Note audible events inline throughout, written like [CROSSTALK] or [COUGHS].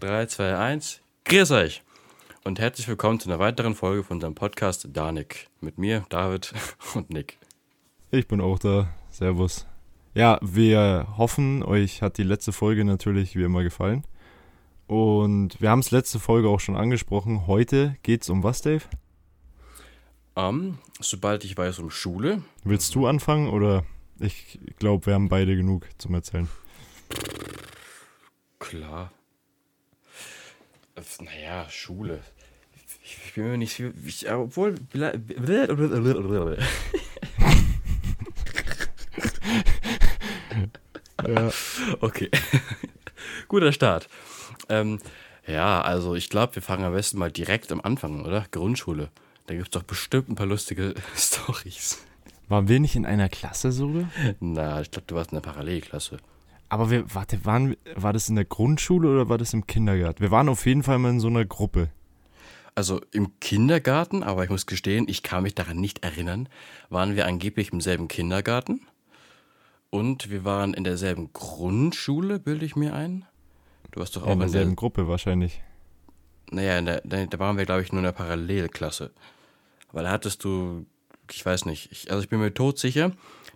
3, 2, 1. Grüß euch und herzlich willkommen zu einer weiteren Folge von unserem Podcast Danik. Mit mir, David [LAUGHS] und Nick. Ich bin auch da. Servus. Ja, wir hoffen, euch hat die letzte Folge natürlich wie immer gefallen. Und wir haben es letzte Folge auch schon angesprochen. Heute geht es um was, Dave? Um, sobald ich weiß, um Schule. Willst du anfangen oder ich glaube, wir haben beide genug zum Erzählen. Klar. Naja, Schule. Ich bin mir nicht viel. Ich, obwohl. ja. Okay. [LAUGHS] Guter Start. Ähm, ja, also ich glaube, wir fangen am besten mal direkt am Anfang, oder? Grundschule. Da gibt es doch bestimmt ein paar lustige [LAUGHS] Stories. Waren wir nicht in einer Klasse sogar? Na, ich glaube, du warst in einer Parallelklasse. Aber wir, warte, waren, war das in der Grundschule oder war das im Kindergarten? Wir waren auf jeden Fall mal in so einer Gruppe. Also im Kindergarten, aber ich muss gestehen, ich kann mich daran nicht erinnern, waren wir angeblich im selben Kindergarten. Und wir waren in derselben Grundschule, bilde ich mir ein. Du warst doch auch ja, in derselben der, Gruppe wahrscheinlich. Naja, der, da waren wir, glaube ich, nur in der Parallelklasse. Weil da hattest du, ich weiß nicht, ich, also ich bin mir todsicher,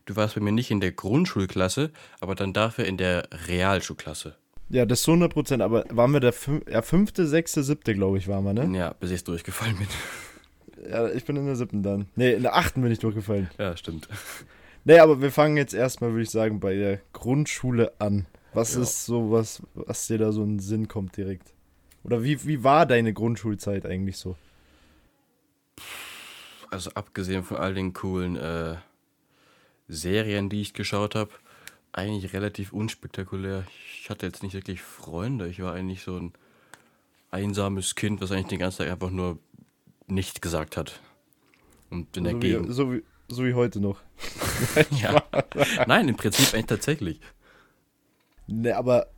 du warst bei mir nicht in der Grundschulklasse, aber dann dafür in der Realschulklasse. Ja, das ist 100 Prozent, aber waren wir der fün ja, fünfte, sechste, siebte, glaube ich, waren wir, ne? Ja, bis ich durchgefallen bin. [LAUGHS] Ja, ich bin in der siebten dann. Ne, in der achten bin ich durchgefallen. Ja, stimmt. [LAUGHS] Ne, aber wir fangen jetzt erstmal, würde ich sagen, bei der Grundschule an. Was ja. ist so was, was dir da so in den Sinn kommt direkt? Oder wie, wie war deine Grundschulzeit eigentlich so? Also abgesehen von all den coolen äh, Serien, die ich geschaut habe, eigentlich relativ unspektakulär. Ich hatte jetzt nicht wirklich Freunde. Ich war eigentlich so ein einsames Kind, was eigentlich den ganzen Tag einfach nur nicht gesagt hat. Und in der so Gegend. Wie, so, wie, so wie heute noch. [LAUGHS] ja. Nein, im Prinzip eigentlich tatsächlich. Ne, aber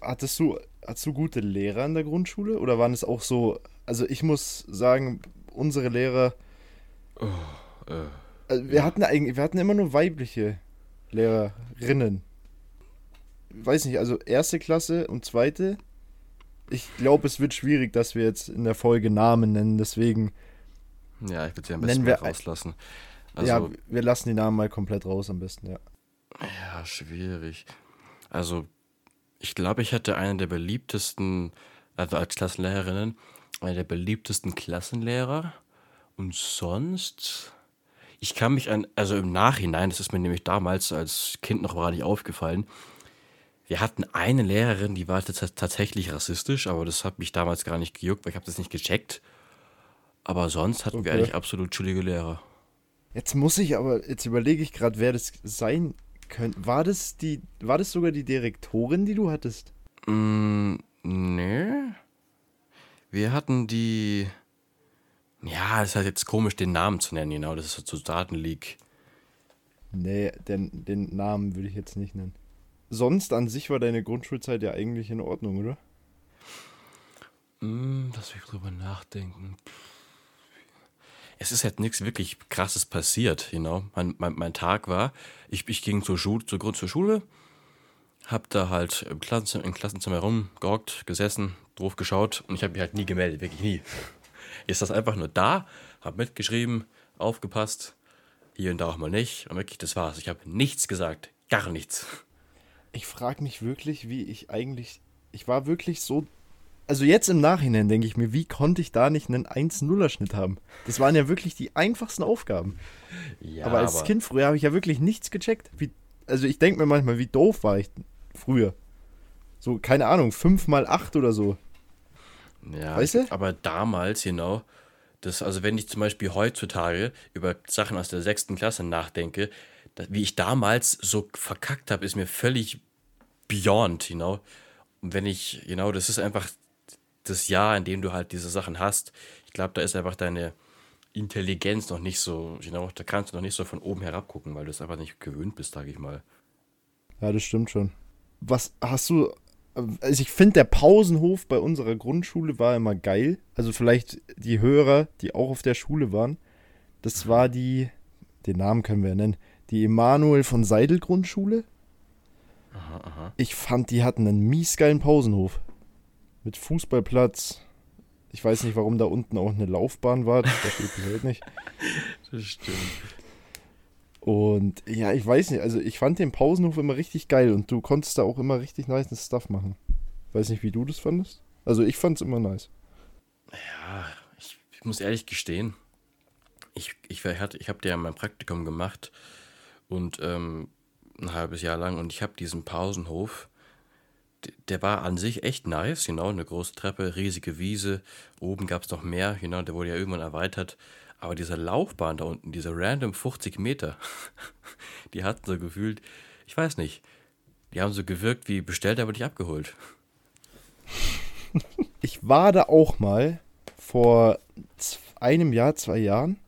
hattest du, hattest du gute Lehrer in der Grundschule? Oder waren es auch so, also ich muss sagen, unsere Lehrer. Oh, äh, also wir hatten eigentlich, wir hatten immer nur weibliche Lehrerinnen. Weiß nicht, also erste Klasse und zweite. Ich glaube, es wird schwierig, dass wir jetzt in der Folge Namen nennen, deswegen. Ja, ich würde sie am besten wir, rauslassen. Also, ja, wir lassen die Namen mal komplett raus am besten, ja. Ja, schwierig. Also, ich glaube, ich hatte eine der beliebtesten, also als Klassenlehrerin, eine der beliebtesten Klassenlehrer. Und sonst, ich kann mich an, also im Nachhinein, das ist mir nämlich damals als Kind noch gar nicht aufgefallen, wir hatten eine Lehrerin, die war tatsächlich rassistisch, aber das hat mich damals gar nicht gejuckt, weil ich habe das nicht gecheckt. Aber sonst hatten okay. wir eigentlich absolut chillige Lehrer. Jetzt muss ich aber, jetzt überlege ich gerade, wer das sein könnte. War das die, war das sogar die Direktorin, die du hattest? Mm, nee. Wir hatten die, ja, es ist halt jetzt komisch, den Namen zu nennen, genau, das ist so Datenleak. Nee, den, den Namen würde ich jetzt nicht nennen. Sonst an sich war deine Grundschulzeit ja eigentlich in Ordnung, oder? Mm, lass mich drüber nachdenken. Es ist halt nichts wirklich krasses passiert, you know. Mein, mein, mein Tag war, ich, ich ging zur Schule, zur Grund zur Schule, hab da halt im Klassenzimmer, im Klassenzimmer rumgehockt, gesessen, drauf geschaut und ich habe mich halt nie gemeldet, wirklich nie ist das einfach nur da, habe mitgeschrieben, aufgepasst, hier und da auch mal nicht. Und wirklich, das war's. Ich habe nichts gesagt, gar nichts. Ich frage mich wirklich, wie ich eigentlich. Ich war wirklich so. Also jetzt im Nachhinein denke ich mir, wie konnte ich da nicht einen 1-0er-Schnitt haben? Das waren ja wirklich die einfachsten Aufgaben. Ja, aber als aber Kind früher habe ich ja wirklich nichts gecheckt. Wie, also ich denke mir manchmal, wie doof war ich früher. So, keine Ahnung, 5 mal 8 oder so. Ja, weißt du? aber damals, genau, das, also wenn ich zum Beispiel heutzutage über Sachen aus der sechsten Klasse nachdenke, das, wie ich damals so verkackt habe, ist mir völlig beyond, you know. Und wenn ich, genau, das ist einfach das Jahr, in dem du halt diese Sachen hast. Ich glaube, da ist einfach deine Intelligenz noch nicht so, you know, da kannst du noch nicht so von oben herab gucken, weil du es einfach nicht gewöhnt bist, sage ich mal. Ja, das stimmt schon. Was hast du also ich finde, der Pausenhof bei unserer Grundschule war immer geil. Also vielleicht die Hörer, die auch auf der Schule waren. Das war die, den Namen können wir ja nennen, die Emanuel von Seidel Grundschule. Aha, aha. Ich fand, die hatten einen mies geilen Pausenhof. mit Fußballplatz. Ich weiß nicht, warum da unten auch eine Laufbahn war. Das verstehe ich halt nicht. [LAUGHS] Das stimmt. Und ja, ich weiß nicht, also ich fand den Pausenhof immer richtig geil und du konntest da auch immer richtig nice Stuff machen. Weiß nicht, wie du das fandest. Also ich fand es immer nice. Ja, ich, ich, muss ehrlich gestehen, ich, ich, ich habe ja mein Praktikum gemacht und ähm, ein halbes Jahr lang und ich habe diesen Pausenhof, der war an sich echt nice, genau, eine große Treppe, riesige Wiese, oben gab es noch mehr, genau, der wurde ja irgendwann erweitert, aber diese Laufbahn da unten, diese random 50 Meter, [LAUGHS] die hatten so gefühlt, ich weiß nicht, die haben so gewirkt wie bestellt, aber nicht abgeholt. [LAUGHS] Ich war da auch mal vor einem Jahr, zwei Jahren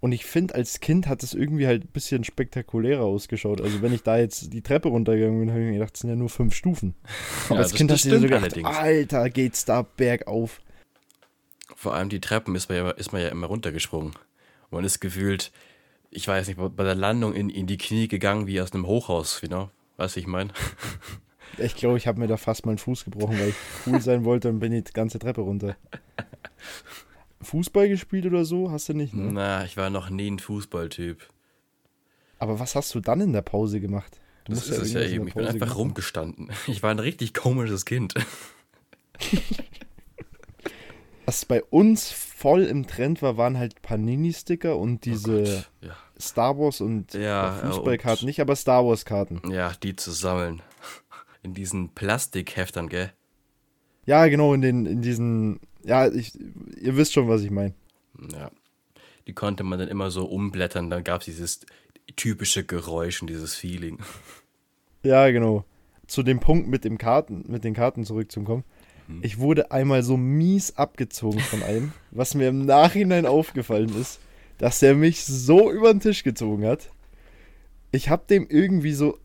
und ich finde, als Kind hat es irgendwie halt ein bisschen spektakulärer ausgeschaut. Also wenn ich da jetzt die Treppe runtergegangen bin, habe ich mir gedacht, es sind ja nur fünf Stufen. [LAUGHS] Aber ja, als Kind hast du dir so gedacht, allerdings. Alter, geht's da bergauf. Vor allem die Treppen ist man ja, ist man ja immer runtergesprungen. Man ist gefühlt, ich weiß nicht, bei der Landung in, in die Knie gegangen wie aus einem Hochhaus, you know? Weißt du, ich meine? [LAUGHS] Ich glaube, ich habe mir da fast meinen Fuß gebrochen, weil ich cool [LAUGHS] sein wollte und bin die ganze Treppe runter. Fußball gespielt oder so? Hast du nicht, ne? Na, ich war noch nie ein Fußballtyp. Aber was hast du dann in der Pause gemacht? Du das ist ja es ja eben. Ich bin einfach rumgestanden. Ich war ein richtig komisches Kind. [LAUGHS] Was bei uns voll im Trend war, waren halt Panini-Sticker und oh diese oh ja. Star Wars und ja, Fußballkarten. Nicht, aber Star Wars-Karten. Ja, die zu sammeln. [LAUGHS] In diesen Plastikheftern, gell? Ja, genau, in, den, in diesen ja, ich, ihr wisst schon, was ich meine. Ja. Die konnte man dann immer so umblättern, dann gab es dieses typische Geräusch und dieses Feeling. [LAUGHS] Ja, genau. Zu dem Punkt mit dem Karten, mit den Karten zurückzukommen. Hm. Ich wurde einmal so mies abgezogen von einem, was mir im Nachhinein aufgefallen ist, dass er mich so über den Tisch gezogen hat. Ich habe dem irgendwie so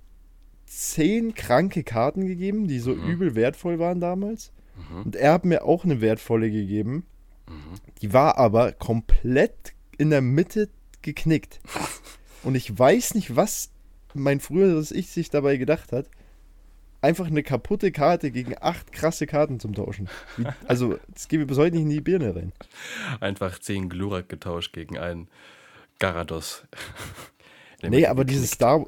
zehn kranke Karten gegeben, die so mhm. übel wertvoll waren damals. Mhm. Und er hat mir auch eine wertvolle gegeben. Mhm. Die war aber komplett in der Mitte geknickt. [LAUGHS] Und ich weiß nicht, was mein früheres Ich sich dabei gedacht hat. Einfach eine kaputte Karte gegen acht krasse Karten zum Tauschen. Wie, also, das gebe ich bis heute nicht in die Birne rein. Einfach zehn Glurak getauscht gegen einen Garados. [LAUGHS] nee, aber dieses Star,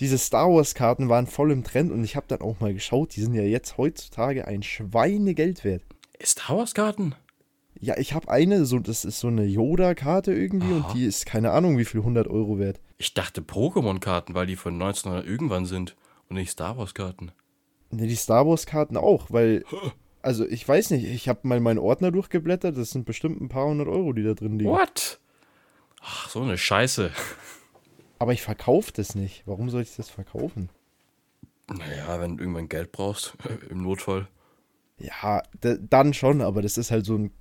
diese Star Wars-Karten waren voll im Trend und ich habe dann auch mal geschaut, die sind ja jetzt heutzutage ein Schweinegeld wert. Star Wars-Karten? Ja, ich habe eine, so, das ist so eine Yoda-Karte irgendwie Aha. und die ist keine Ahnung, wie viel 100 Euro wert. Ich dachte Pokémon-Karten, weil die von 1900 irgendwann sind und nicht Star Wars-Karten. Ne, die Star Wars-Karten auch, weil, also ich weiß nicht, ich habe mal meinen Ordner durchgeblättert, das sind bestimmt ein paar hundert Euro, die da drin liegen. What? Ach, so eine Scheiße. Aber ich verkaufe das nicht. Warum soll ich das verkaufen? Naja, wenn du irgendwann Geld brauchst, [LAUGHS] im Notfall. Ja, dann schon, aber das ist halt so ein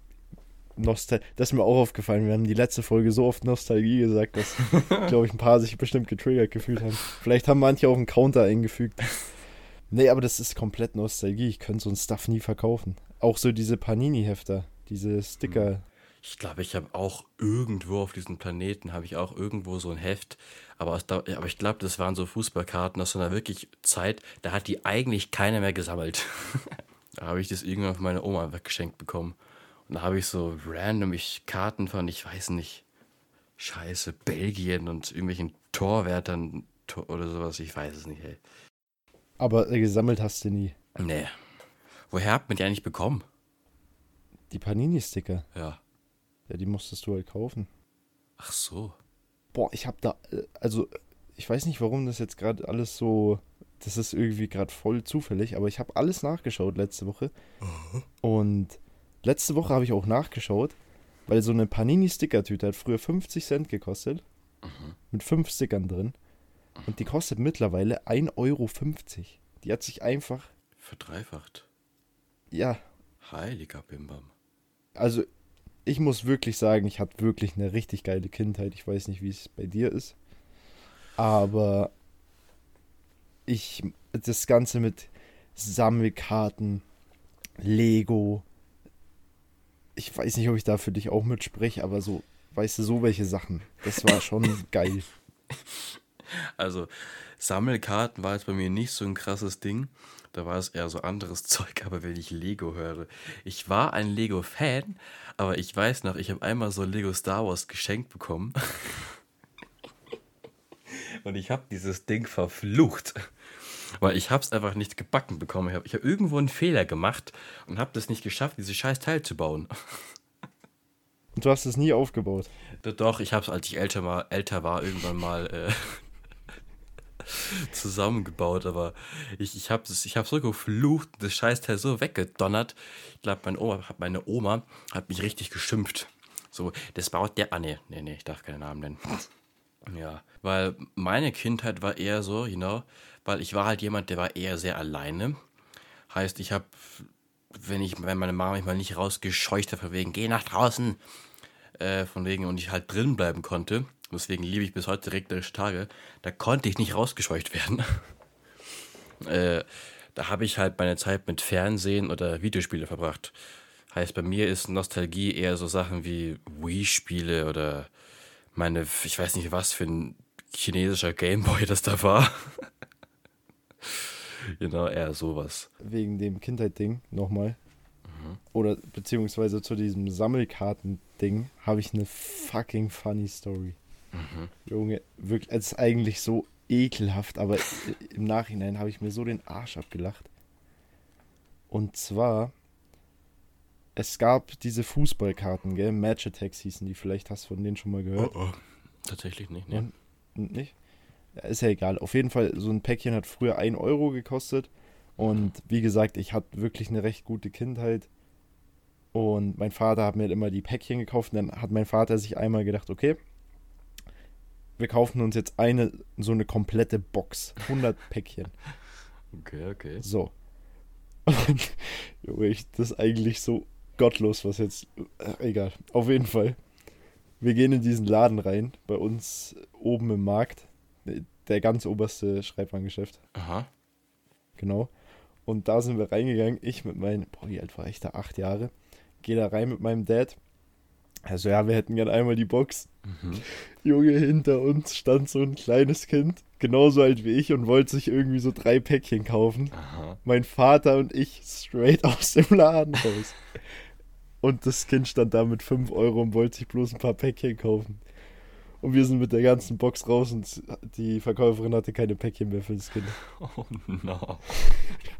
Nostal das ist mir auch aufgefallen. Wir haben die letzte Folge so oft Nostalgie gesagt, dass, [LAUGHS] glaube ich, ein paar sich bestimmt getriggert gefühlt haben. Vielleicht haben manche auch einen Counter eingefügt. Nee, aber das ist komplett Nostalgie. Ich könnte so ein Stuff nie verkaufen. Auch so diese Panini-Hefter, diese Sticker. Ich glaube, ich habe auch irgendwo auf diesem Planeten, habe ich auch irgendwo so ein Heft. Aber, aber ich glaube, das waren so Fußballkarten aus einer wirklich Zeit, da hat die eigentlich keiner mehr gesammelt. [LAUGHS] da habe ich das irgendwann von meiner Oma weggeschenkt bekommen. Und da habe ich so random ich Karten von, ich weiß nicht, Scheiße, Belgien und irgendwelchen Torwärtern oder sowas, ich weiß es nicht, ey. Aber gesammelt hast du nie. Nee. Woher habt man die eigentlich bekommen? Die Panini-Sticker. Ja. Ja, die musstest du halt kaufen. Ach so. Boah, ich hab da, äh, also ich weiß nicht, warum das jetzt gerade alles so, das ist irgendwie gerade voll zufällig, aber ich habe alles nachgeschaut letzte Woche. Mhm. Und letzte Woche habe ich auch nachgeschaut, weil so eine Panini-Sticker-Tüte hat früher 50 Cent gekostet. Mhm. Mit fünf Stickern drin. Und die kostet mittlerweile 1,50 Euro. Die hat sich einfach. Verdreifacht. Ja. Heiliger Bimbam. Also ich muss wirklich sagen, ich hatte wirklich eine richtig geile Kindheit. Ich weiß nicht, wie es bei dir ist. Aber ich, das Ganze mit Sammelkarten, Lego, ich weiß nicht, ob ich da für dich auch mitspreche, aber so, weißt du, so welche Sachen. Das war schon [LAUGHS] geil. Also, Sammelkarten war jetzt bei mir nicht so ein krasses Ding. Da war es eher so anderes [LAUGHS] Zeug, aber wenn ich Lego höre. Ich war ein Lego-Fan, aber ich weiß noch, ich habe einmal so Lego Star Wars geschenkt bekommen. [LAUGHS] Und ich habe dieses Ding verflucht. Weil ich habe es einfach nicht gebacken bekommen. Ich habe hab irgendwo einen Fehler gemacht und habe das nicht geschafft, dieses scheiß Teil zu bauen. Und du hast es nie aufgebaut? Doch, ich habe es, als ich älter, mal, älter war, irgendwann mal äh, [LAUGHS] zusammengebaut. Aber ich, ich habe ich hab so geflucht, das Scheißteil so weggedonnert. Ich glaube, meine Oma, meine Oma hat mich richtig geschimpft. So, das baut der. Ah, nee, nee, nee, ich darf keinen Namen nennen. [LAUGHS] Ja, weil meine Kindheit war eher so, you know, weil ich war halt jemand, der war eher sehr alleine. Heißt, ich habe, wenn ich, wenn meine Mama mich mal nicht rausgescheucht hat, von wegen, geh nach draußen, äh, von wegen, und ich halt drin bleiben konnte, deswegen liebe ich bis heute regnerische Tage, da konnte ich nicht rausgescheucht werden. [LAUGHS] äh, da habe ich halt meine Zeit mit Fernsehen oder Videospiele verbracht. Heißt, bei mir ist Nostalgie eher so Sachen wie Wii-Spiele oder meine, ich weiß nicht, was für ein chinesischer Gameboy [LAUGHS] das da war. [LAUGHS] genau, eher sowas. Wegen dem Kindheit-Ding nochmal. Mhm. Oder beziehungsweise zu diesem Sammelkarten-Ding habe ich eine fucking funny Story. Mhm. Junge, wirklich, es ist eigentlich so ekelhaft, aber im Nachhinein habe ich mir so den Arsch abgelacht. Und zwar, es gab diese Fußballkarten, gell? Match Attacks hießen die, vielleicht hast du von denen schon mal gehört. Oh, oh. Tatsächlich nicht, ne? nicht? Ja, ist ja egal. Auf jeden Fall, so ein Päckchen hat früher 1 Euro gekostet. Und wie gesagt, ich hatte wirklich eine recht gute Kindheit. Und mein Vater hat mir immer die Päckchen gekauft. Und dann hat mein Vater sich einmal gedacht, okay, wir kaufen uns jetzt eine, so eine komplette Box. 100 [LAUGHS] Päckchen. Okay, okay. So. Und, [LAUGHS] Junge, ich, das ist eigentlich so gottlos, was jetzt. Äh, egal. Auf jeden Fall. Wir gehen in diesen Laden rein, bei uns oben im Markt. Der ganz oberste Schreibwarengeschäft. Aha. Genau. Und da sind wir reingegangen. Ich mit meinen, boah, wie alt war ich da? Acht Jahre. Gehe da rein mit meinem Dad. Also ja, wir hätten gern einmal die Box. Mhm. Junge, hinter uns stand so ein kleines Kind, genauso alt wie ich und wollte sich irgendwie so drei Päckchen kaufen. Aha. Mein Vater und ich straight [LAUGHS] aus dem Laden raus. Und das Kind stand da mit 5 Euro und wollte sich bloß ein paar Päckchen kaufen. Und wir sind mit der ganzen Box raus und die Verkäuferin hatte keine Päckchen mehr für das Kind. [LAUGHS] Oh no.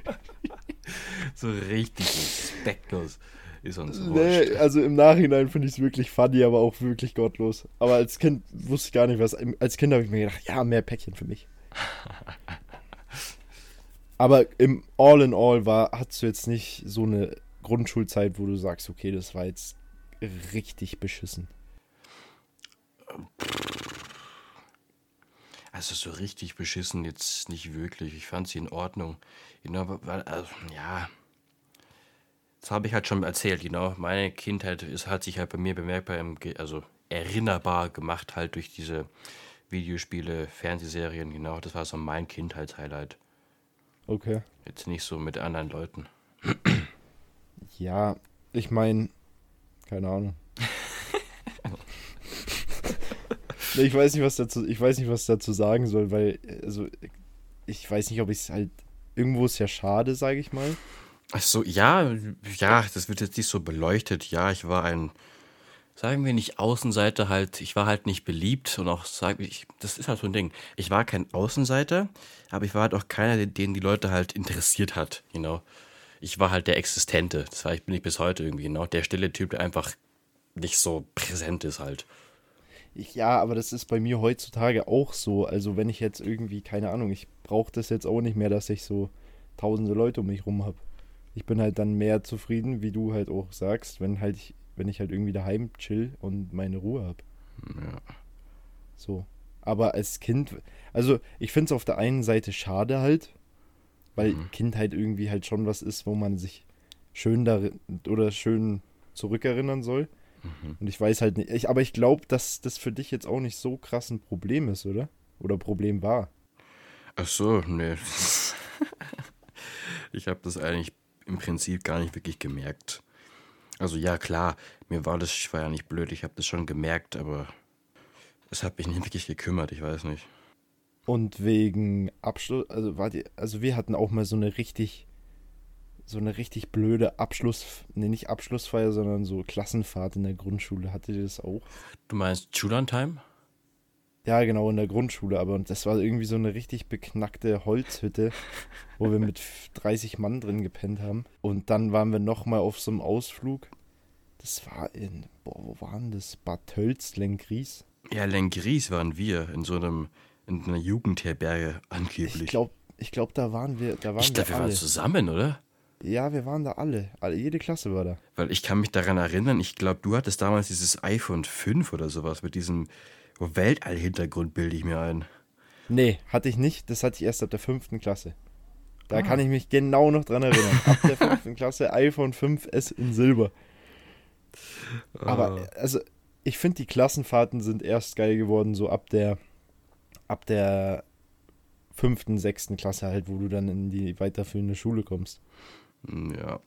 [LAUGHS] so richtig respektlos ist uns nee, Also im Nachhinein finde ich es wirklich funny, aber auch wirklich gottlos. Aber als Kind wusste ich gar nicht was. Als Kind habe ich mir gedacht, ja, mehr Päckchen für mich. [LAUGHS] aber im All in All war, hattest du jetzt nicht so eine Grundschulzeit, wo du sagst, okay, das war jetzt richtig beschissen? Also so richtig beschissen jetzt nicht wirklich. Ich fand sie in Ordnung. Genau, weil, also, ja, das habe ich halt schon erzählt, genau. Meine Kindheit ist, hat sich halt bei mir bemerkbar, also erinnerbar gemacht halt durch diese Videospiele, Fernsehserien, genau. Das war so mein Kindheitshighlight. Okay. Jetzt nicht so mit anderen Leuten. Ja, ich meine, keine Ahnung. [LAUGHS] ich weiß nicht, was dazu, ich weiß nicht, was dazu sagen soll, weil, also, ich weiß nicht, ob ich es halt, irgendwo ist ja schade, sage ich mal. Ach so, ja, ja, das wird jetzt nicht so beleuchtet. Ja, ich war ein, sagen wir nicht Außenseiter halt, ich war halt nicht beliebt und auch, sag ich, das ist halt so ein Ding. Ich war kein Außenseiter, aber ich war halt auch keiner, den die Leute halt interessiert hat, you know ich war halt der Existente. Das war, ich bin ich bis heute irgendwie, genau. Der stille Typ, der einfach nicht so präsent ist halt. Ich, ja, aber das ist bei mir heutzutage auch so. Also wenn ich jetzt irgendwie, keine Ahnung, ich brauche das jetzt auch nicht mehr, dass ich so tausende Leute um mich rum habe. Ich bin halt dann mehr zufrieden, wie du halt auch sagst, wenn halt ich, wenn ich halt irgendwie daheim chill und meine Ruhe habe. Ja. So. Aber als Kind, also ich finde es auf der einen Seite schade halt, weil mhm. Kindheit irgendwie halt schon was ist, wo man sich schön darin oder schön zurückerinnern soll. Mhm. Und ich weiß halt nicht, ich, aber ich glaube, dass das für dich jetzt auch nicht so krass ein Problem ist, oder? Oder Problem war. Ach so, nee. [LAUGHS] ich habe das eigentlich im Prinzip gar nicht wirklich gemerkt. Also ja, klar, mir war das, ich war ja nicht blöd, ich habe das schon gemerkt, aber es hat mich [LAUGHS] nicht wirklich gekümmert, ich weiß nicht. Und wegen Abschluss, also war die, also wir hatten auch mal so eine richtig, so eine richtig blöde Abschluss, nee, nicht Abschlussfeier, sondern so Klassenfahrt in der Grundschule. Hattet ihr das auch? Du meinst Schulantime? Ja, genau, in der Grundschule, aber das war irgendwie so eine richtig beknackte Holzhütte, wo wir mit 30 Mann drin gepennt haben. Und dann waren wir nochmal auf so einem Ausflug. Das war in, boah, wo waren das? Bad Tölz, Lenkries. Ja, Lenkries waren wir in so einem, in einer Jugendherberge angeblich. Ich glaube, ich glaub, da waren wir, da waren ich wir, wir alle. waren zusammen, oder? Ja, wir waren da alle. alle. Jede Klasse war da. Weil ich kann mich daran erinnern, ich glaube, du hattest damals dieses iPhone 5 oder sowas mit diesem Weltall-Hintergrund, bilde ich mir ein. Nee, hatte ich nicht. Das hatte ich erst ab der fünften Klasse. Da kann ich mich genau noch dran erinnern. Ab der fünften Klasse [LAUGHS] iPhone 5S in Silber. Aber also, ich finde, die Klassenfahrten sind erst geil geworden, so ab der ab der fünften, sechsten Klasse halt, wo du dann in die weiterführende Schule kommst. Ja.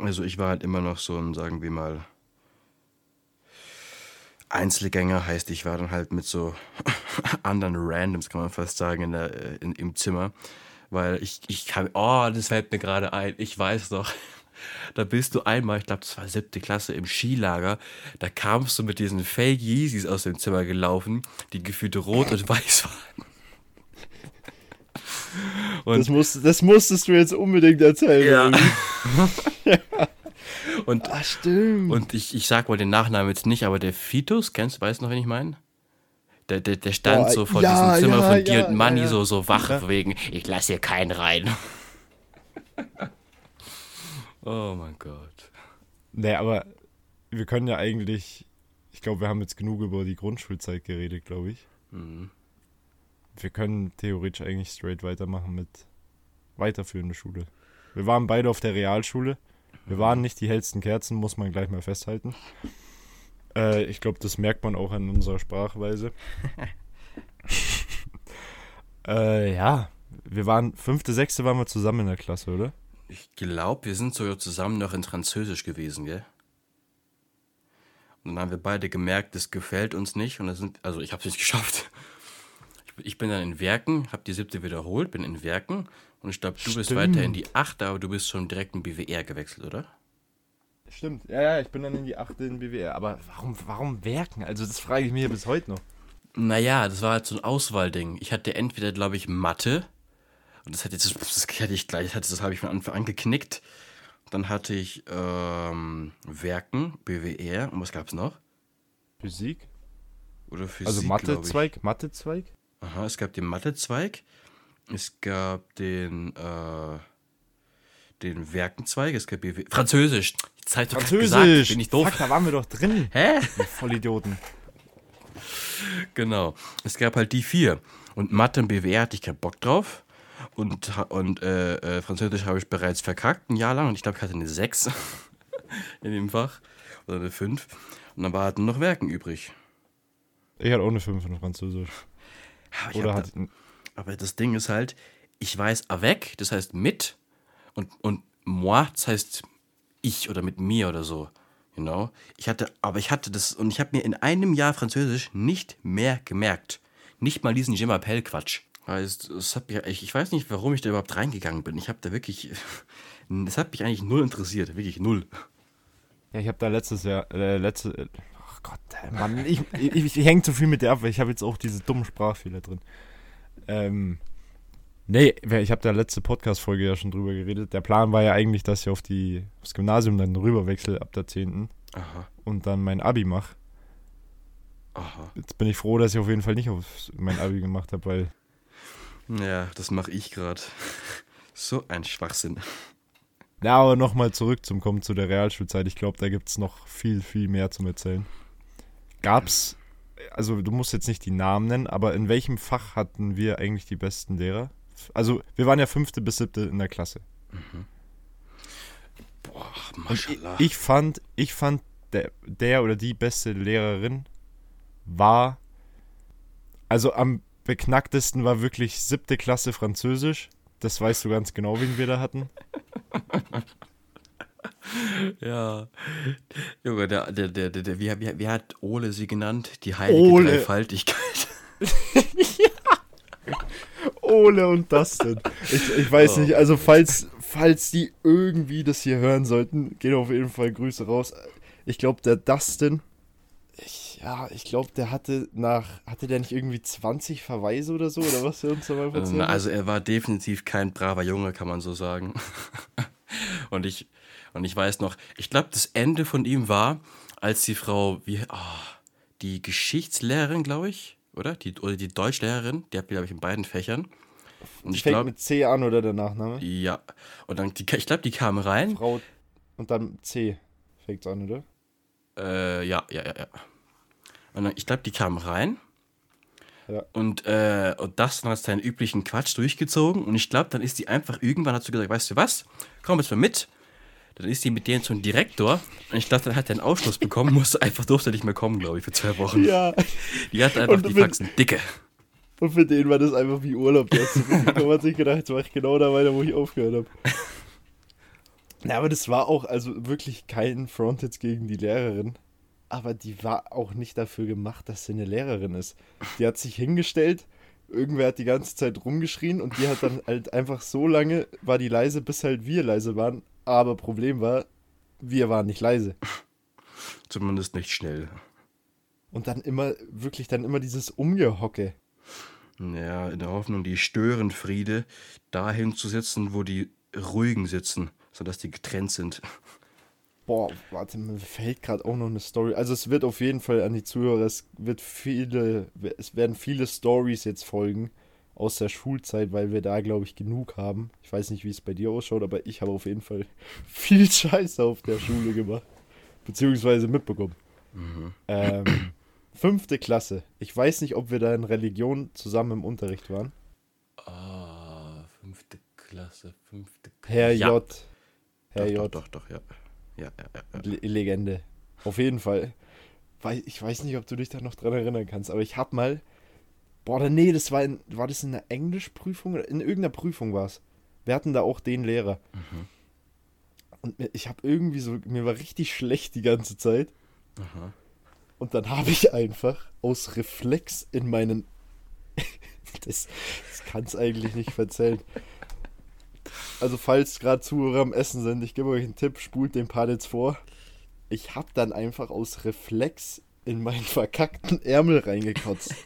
Also ich war halt immer noch so ein, sagen wir mal, Einzelgänger, heißt ich war dann halt mit so [LAUGHS] anderen Randoms, kann man fast sagen, in der, äh, in, im Zimmer. Weil ich, ich kann, oh, das fällt mir gerade ein, ich weiß doch. [LAUGHS] Da bist du einmal, ich glaube, das war siebte Klasse im Skilager, da kamst du mit diesen Fake Yeezys aus dem Zimmer gelaufen, die gefühlt rot und weiß waren. Und das, musst, das musstest du jetzt unbedingt erzählen. Ja. [LAUGHS] und, Ach, stimmt. und ich, ich sag mal den Nachnamen jetzt nicht, aber der Fitus, kennst du, weißt du noch, wen ich meine? Der, der, der stand Boah, so vor ja, diesem Zimmer ja, von dir ja, und Manni ja, ja. so, so wach Ja. wegen, ich lass hier keinen rein. [LAUGHS] oh mein Gott. Nee, aber wir können ja eigentlich, ich glaube, wir haben jetzt genug über die Grundschulzeit geredet, glaube ich. Mhm. Wir können theoretisch eigentlich straight weitermachen mit weiterführender Schule. Wir waren beide auf der Realschule. Wir waren nicht die hellsten Kerzen, muss man gleich mal festhalten. Äh, ich glaube, das merkt man auch an unserer Sprachweise. [LAUGHS] äh, ja, wir waren, fünfte, sechste waren wir zusammen in der Klasse, oder? Ich glaube, wir sind sogar zusammen noch in Französisch gewesen, gell? Und dann haben wir beide gemerkt, das gefällt uns nicht. Und das sind, also ich habe es nicht [LAUGHS] geschafft. Ich, ich bin dann in Werken, habe die siebte wiederholt, bin in Werken. Und ich glaube, du bist Stimmt. weiter in die achte, aber du bist schon direkt in BWR gewechselt, oder? Stimmt, ja, ja, ich bin dann in die achte in BWR. Aber warum, warum Werken? Also, das frage ich mich ja bis heute noch. Naja, das war halt so ein Auswahlding. Ich hatte entweder, glaube ich, Mathe. Und das hätte, das, das hätte ich gleich, das, das habe ich von Anfang an geknickt. Dann hatte ich ähm, Werken, BWR. Und was gab es noch? Physik? Oder Physik, Also glaub ich. Mathezweig? Mathezweig? Aha, es gab den Mathezweig, es gab den, äh, den Werkenzweig, es gab BW Französisch. Jetzt hab grad gesagt, bin ich doof. Fuck, da waren wir doch drin. Hä? Vollidioten. Genau. Es gab halt die vier. Und Mathe und BWR hatte ich keinen Bock drauf. Und, und äh, äh, Französisch habe ich bereits verkackt, ein Jahr lang. Und ich glaube, ich hatte eine 6 [LAUGHS] in dem Fach. Oder eine 5. Und dann war halt nur noch Werken übrig. Ich hatte auch eine 5 in Französisch. Aber ich Oder hab hat. da, Aber das Ding ist halt, ich weiß avec, das heißt mit, und, und moi, das heißt ich oder mit mir oder so. You know? Ich hatte, aber ich hatte das, und ich habe mir in einem Jahr Französisch nicht mehr gemerkt. Nicht mal diesen Je m'appelle Quatsch. Heißt, es hat mich, ich, ich weiß nicht, warum ich da überhaupt reingegangen bin. Ich habe da wirklich, [LAUGHS] das hat mich eigentlich null interessiert, wirklich null. Ja, ich habe da letztes Jahr. Äh, letzte. Ach Gott, Mann. Ich, ich, ich, hänge zu viel mit der ab, weil ich habe jetzt auch diese dummen Sprachfehler drin. Ähm. Nee, ich habe da letzte Podcast-Folge ja schon drüber geredet. Der Plan war ja eigentlich, dass ich auf die, aufs Gymnasium dann rüberwechsel ab der 10. Aha, und dann mein Abi mache. aha. Jetzt bin ich froh, dass ich auf jeden Fall nicht auf mein Abi gemacht habe, weil Ja, das mache ich gerade. [LAUGHS] So ein Schwachsinn. Ja, aber nochmal zurück zum Kommen zu der Realschulzeit. Ich glaube, da gibt es noch viel, viel mehr zum Erzählen. Gab's, also du musst jetzt nicht die Namen nennen, aber in welchem Fach hatten wir eigentlich die besten Lehrer? Also, wir waren ja fünfte bis siebte in der Klasse. Boah, Und Maschallah. ich, ich fand, ich fand, der, der oder die beste Lehrerin war, also am beknacktesten war wirklich siebte Klasse Französisch. Das weißt du ganz genau, wen wir da hatten. [LAUGHS] Ja. Junge, der, der, der, der, der wie, wie, wie hat Ole sie genannt? Die heilige Ole. Dreifaltigkeit. [LAUGHS] Ole und Dustin. Ich, ich weiß oh. nicht, also falls, falls die irgendwie das hier hören sollten, gehen auf jeden Fall Grüße raus. Ich glaube, der Dustin, ich, ja, ich glaube, der hatte nach, hatte der nicht irgendwie 20 Verweise oder so, oder was er uns dabei erzählt Also er war definitiv kein braver Junge, kann man so sagen. [LAUGHS] und ich, und ich weiß noch, ich glaube, das Ende von ihm war, als die Frau, wie, oh, die Geschichtslehrerin, glaube ich, oder? Die, oder die Deutschlehrerin, die hat, glaube ich, in beiden Fächern. Und ich fängt mit C an oder der Nachname? Ja. Und dann, die, ich glaube, die kam rein. Frau und dann C fängt an, oder? Äh, ja, ja, ja, ja. Und dann, ich glaube, die kam rein. Ja. Und, äh, und das dann hat seinen üblichen Quatsch durchgezogen. Und ich glaube, dann ist die einfach irgendwann hat sie gesagt, weißt du was? Komm jetzt mal mit. Dann ist die mit denen zum Direktor. Und ich glaube, dann hat er einen Ausschluss bekommen, musste einfach durfte nicht mehr kommen, glaube ich, für zwei Wochen. Ja. Die hatte einfach und die Faxen dicke. Und für den war das einfach wie Urlaub. Der hat sich gedacht, jetzt mache ich genau da weiter, wo ich aufgehört habe. Na, aber das war auch also wirklich kein Front jetzt gegen die Lehrerin. Aber die war auch nicht dafür gemacht, dass sie eine Lehrerin ist. Die hat sich hingestellt, irgendwer hat die ganze Zeit rumgeschrien und die hat dann halt einfach so lange, war die leise, bis halt wir leise waren. Aber Problem war, wir waren nicht leise. [LAUGHS] Zumindest nicht schnell. Und dann immer, wirklich dann immer dieses Umgehocke. Ja, in der Hoffnung, die Störenfriede dahin zu sitzen, wo die ruhigen sitzen, sodass die getrennt sind. Boah, warte, mir fällt gerade auch noch eine Story. Also es wird auf jeden Fall an die Zuhörer, es wird viele, es werden viele Stories jetzt folgen aus der Schulzeit, weil wir da, glaube ich, genug haben. Ich weiß nicht, wie es bei dir ausschaut, aber ich habe auf jeden Fall [LAUGHS] viel Scheiße auf der Schule gemacht. Beziehungsweise mitbekommen. Mhm. Ähm, [CLEARS THROAT] Fünfte Klasse. Ich weiß nicht, ob wir da in Religion zusammen im Unterricht waren. Ah, fünfte Klasse, fünfte Klasse. Herr ja. J. Herr doch, J. Doch, doch, doch, ja. Ja, ja, ja. Le Legende. Auf jeden Fall. Ich weiß nicht, ob du dich da noch dran erinnern kannst, aber ich hab mal. Boah, nee, das war in, war das in einer Englischprüfung? In irgendeiner Prüfung war es. Wir hatten da auch den Lehrer. Mhm. Und ich hab irgendwie so, mir war richtig schlecht die ganze Zeit. Aha. Und dann habe ich einfach aus Reflex in meinen. [LAUGHS] das das kann es eigentlich nicht verzählen. Also, falls gerade Zuhörer am Essen sind, ich gebe euch einen Tipp, spult den Part jetzt vor. Ich habe dann einfach aus Reflex in meinen verkackten Ärmel reingekotzt. [LAUGHS]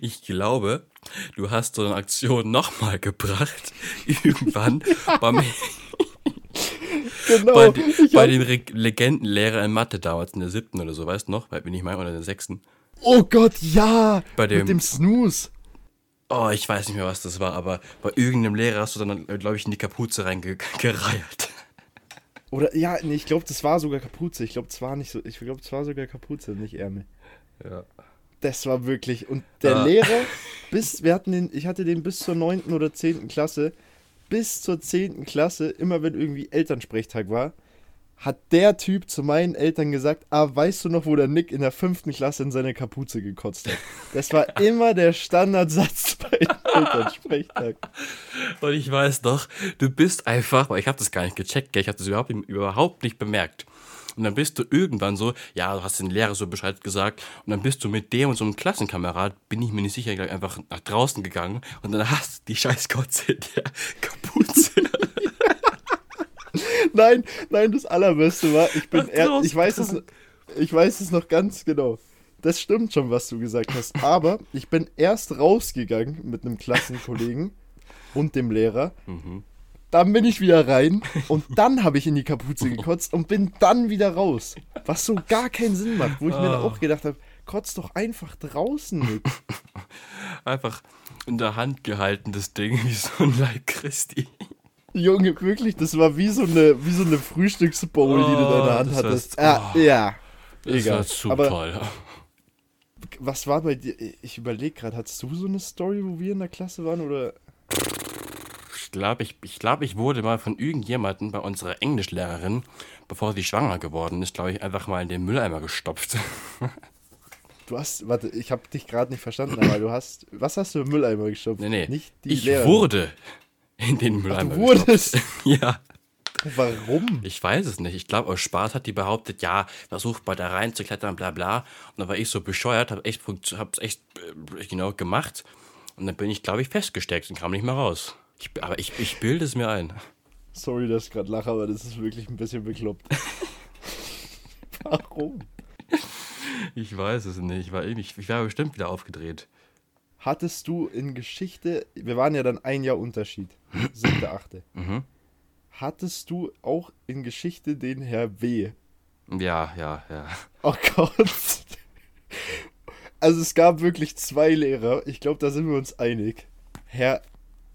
Ich glaube, du hast so eine Aktion nochmal gebracht. [LAUGHS] Irgendwann beim, genau. Bei, bei den Re Legendenlehrer in Mathe damals, in der siebten oder so, weißt du noch? Bin ich mal, oder in der sechsten. Oh Gott, ja! Bei dem, mit dem Snooze. Oh, ich weiß nicht mehr, was das war, aber bei irgendeinem Lehrer hast du dann, glaube ich, in die Kapuze reingereiert. [LAUGHS] Oder, ja, nee, ich glaube, das war sogar Kapuze. Ich glaube, es war nicht so, ich glaube, es war sogar Kapuze, nicht Ärmel. Ja. Das war wirklich, und der ah. Lehrer, bis, wir hatten den, ich hatte den bis zur neunten oder zehnten Klasse, bis zur 10. Klasse, immer wenn irgendwie Elternsprechtag war, hat der Typ zu meinen Eltern gesagt, ah, weißt du noch, wo der Nick in der fünften Klasse in seine Kapuze gekotzt hat? Das war [LAUGHS] immer der Standardsatz [LAUGHS] bei Elternsprechtag. Und ich weiß doch, du bist einfach, weil ich habe das gar nicht gecheckt, ich habe das überhaupt, überhaupt nicht bemerkt. Und dann bist du irgendwann so, ja, du hast den Lehrer so Bescheid gesagt. Und dann bist du mit dem und so einem Klassenkamerad, bin ich mir nicht sicher, einfach nach draußen gegangen. Und dann hast du die scheiß Kotze der [LAUGHS] Kapuze. nein, nein, das Allerbeste war, ich bin, er, ich weiß es, ich weiß es noch ganz genau. Das stimmt schon, was du gesagt hast. Aber ich bin erst rausgegangen mit einem Klassenkollegen und dem Lehrer. Mhm. Dann bin ich wieder rein und dann habe ich in die Kapuze gekotzt und bin dann wieder raus. Was so gar keinen Sinn macht, wo ich mir dann auch gedacht habe, kotz doch einfach draußen mit. [LAUGHS] Einfach in der Hand gehalten, das Ding, wie so ein Leib Christi. Junge, wirklich, das war wie so eine, wie so eine Frühstücksbowl, oh, die du in deiner Hand hattest. Heißt, oh, ja, das egal. war zu Aber toll. Was war bei dir? Ich überlege gerade, hattest du so eine Story, wo wir in der Klasse waren oder? Ich glaube, ich, ich, glaub, ich wurde mal von irgendjemandem bei unserer Englischlehrerin, bevor sie schwanger geworden ist, glaube ich, einfach mal in den Mülleimer gestopft. [LAUGHS] Du hast, warte, ich habe dich gerade nicht verstanden, aber du hast, was hast du im Mülleimer gestopft? Nee, nee. Nicht die ich Lehrerin. wurde in den Mülleimer Ach, du wurdest? [LAUGHS] ja. Warum? Ich weiß es nicht. Ich glaube, aus Spaß hat die behauptet, ja, versucht mal da rein zu klettern, bla bla. Und dann war ich so bescheuert, habe echt, hab's echt äh, genau gemacht. Und dann bin ich, glaube ich, festgesteckt und kam nicht mehr raus. Ich, aber ich, ich bilde es mir ein. Sorry, dass ich gerade lache, aber das ist wirklich ein bisschen bekloppt. [LAUGHS] Warum? Ich weiß es nicht. Ich war, ich, ich war bestimmt wieder aufgedreht. Hattest du in Geschichte, wir waren ja dann ein Jahr Unterschied, siebte, [CLEARS THROAT] achte. Mhm. Hattest du auch in Geschichte den Herr W? Ja, ja, ja. Oh Gott. Also es gab wirklich zwei Lehrer, ich glaube, da sind wir uns einig. Herr,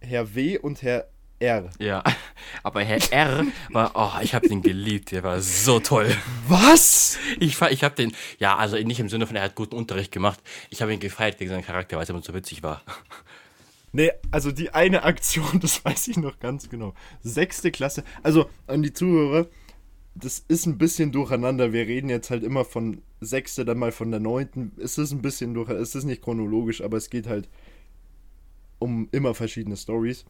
Herr W und Herr R. Ja, [LAUGHS] aber Herr R war, oh, ich habe den geliebt, der war so toll. Was? Ich, ich habe den, ja, also nicht im Sinne von, er hat guten Unterricht gemacht. Ich habe ihn gefeiert wegen seinem Charakter, weil er immer so witzig war. [LAUGHS] Nee, also die eine Aktion, [LAUGHS] das weiß ich noch ganz genau. Sechste Klasse, also an die Zuhörer, das ist ein bisschen durcheinander. Wir reden jetzt halt immer von sechste, dann mal von der neunten. Es ist ein bisschen durch, es ist nicht chronologisch, aber es geht halt um immer verschiedene Stories.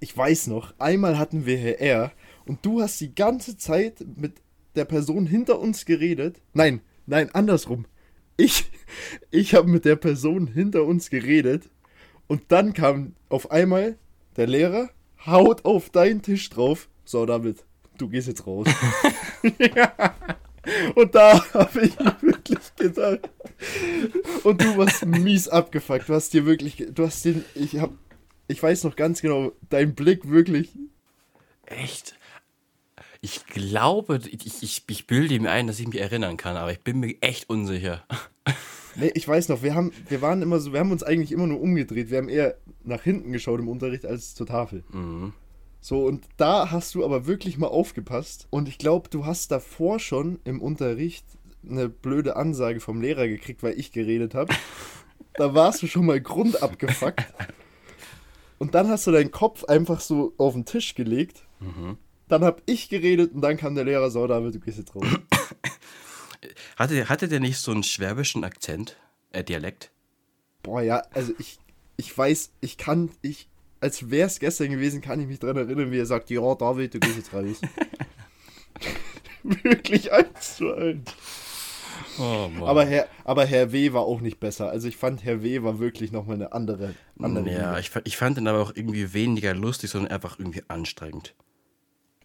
Ich weiß noch, einmal hatten wir Herr R und du hast die ganze Zeit mit der Person hinter uns geredet. Nein, nein, andersrum. Ich, [LAUGHS] ich habe mit der Person hinter uns geredet und dann kam auf einmal der Lehrer, haut auf deinen Tisch drauf. So, David, du gehst jetzt raus. [LAUGHS] [LAUGHS] ja. Und da habe ich wirklich gedacht. Und du warst mies abgefuckt. Du hast dir wirklich, du hast den, ich hab, ich weiß noch ganz genau, dein Blick wirklich. Echt? Ich glaube, ich, ich, ich bilde mir ein, dass ich mich erinnern kann, aber ich bin mir echt unsicher. Nee, ich weiß noch, wir haben, wir waren immer so, wir haben uns eigentlich immer nur umgedreht. Wir haben eher nach hinten geschaut im Unterricht als zur Tafel. Mhm. So, und da hast du aber wirklich mal aufgepasst. Und ich glaube, du hast davor schon im Unterricht eine blöde Ansage vom Lehrer gekriegt, weil ich geredet habe. [LAUGHS] da warst du schon mal grundabgefuckt. Und dann hast du deinen Kopf einfach so auf den Tisch gelegt. Mhm. Dann habe ich geredet und dann kam der Lehrer, so, David, du gehst jetzt raus. [COUGHS] Hatte, hatte der nicht so einen schwäbischen Akzent, äh, Dialekt? Boah, ja, also ich, ich weiß, ich kann, ich, als wäre es gestern gewesen, kann ich mich daran erinnern, wie er sagt, ja, David, du gehst jetzt raus. [LAUGHS] Wirklich eins zu eins. Oh, aber, Herr, aber Herr W. war auch nicht besser. Also ich fand, Herr W. war wirklich nochmal eine andere. andere ja, ich, ich fand ihn aber auch irgendwie weniger lustig, sondern einfach irgendwie anstrengend.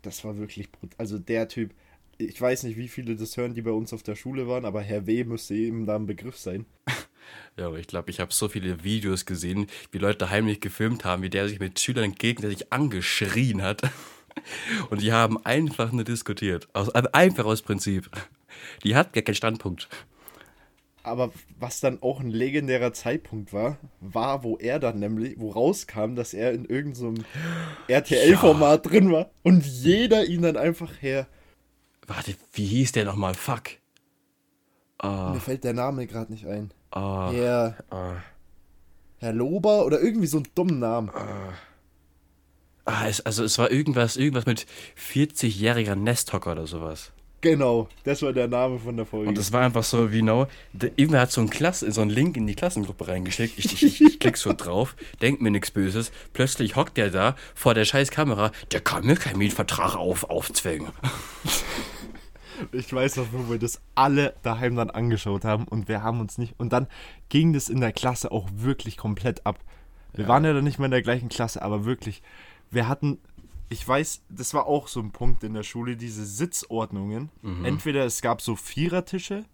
Das war wirklich brutal. Also der Typ, ich weiß nicht, wie viele das hören, die bei uns auf der Schule waren, aber Herr W. müsste eben da ein Begriff sein. [LAUGHS] Ja, aber ich glaube, ich habe so viele Videos gesehen, wie Leute heimlich gefilmt haben, wie der sich mit Schülern gegenseitig angeschrien hat. [LAUGHS] Und die haben einfach nur diskutiert. Aus, einfach aus Prinzip. Die hat gar keinen Standpunkt. Aber was dann auch ein legendärer Zeitpunkt war, war, wo er dann nämlich, wo rauskam, dass er in irgendeinem so RTL-Format ja. drin war und jeder ihn dann einfach her. Warte, wie hieß der nochmal? Fuck. Uh, Mir fällt der Name gerade nicht ein. Uh, Herr, uh, Herr Lober oder irgendwie so einen dummen Namen. Ah, es, also es war irgendwas, irgendwas mit 40-jähriger Nesthocker oder sowas. Genau, das war der Name von der Folge. Und das war einfach so, wie genau, irgendwer hat so einen, Klasse, so einen Link in die Klassengruppe reingeschickt. Ich, ich, ich, klick so drauf, denk mir nichts Böses. Plötzlich hockt der da vor der scheiß Kamera. Der kann mir keinen Mietvertrag auf, aufzwingen. Ich weiß noch, wo wir das alle daheim dann angeschaut haben und wir haben uns nicht. Und dann ging das in der Klasse auch wirklich komplett ab. Wir ja. waren ja dann nicht mehr in der gleichen Klasse, aber wirklich, wir hatten ich weiß, das war auch so ein Punkt in der Schule, diese Sitzordnungen. Mhm. Entweder es gab so Vierertische,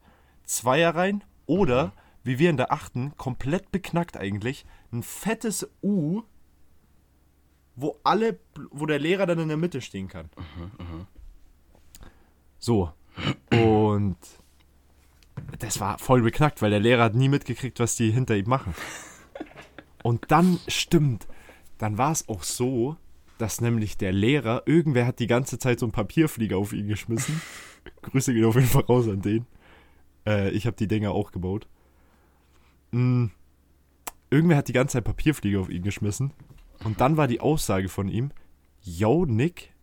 Zweierreihen oder, mhm. wie wir in der achten, komplett beknackt eigentlich, ein fettes U, wo alle, wo der Lehrer dann in der Mitte stehen kann. Mhm, mh. So. Und das war voll beknackt, weil der Lehrer hat nie mitgekriegt, was die hinter ihm machen. Und dann stimmt, dann war es auch so, dass nämlich der Lehrer, irgendwer hat die ganze Zeit so einen Papierflieger auf ihn geschmissen. Grüße gehen auf jeden Fall raus an den. Äh, ich habe die Dinger auch gebaut. Mhm. Irgendwer hat die ganze Zeit Papierflieger auf ihn geschmissen. Und dann war die Aussage von ihm, yo, Nick,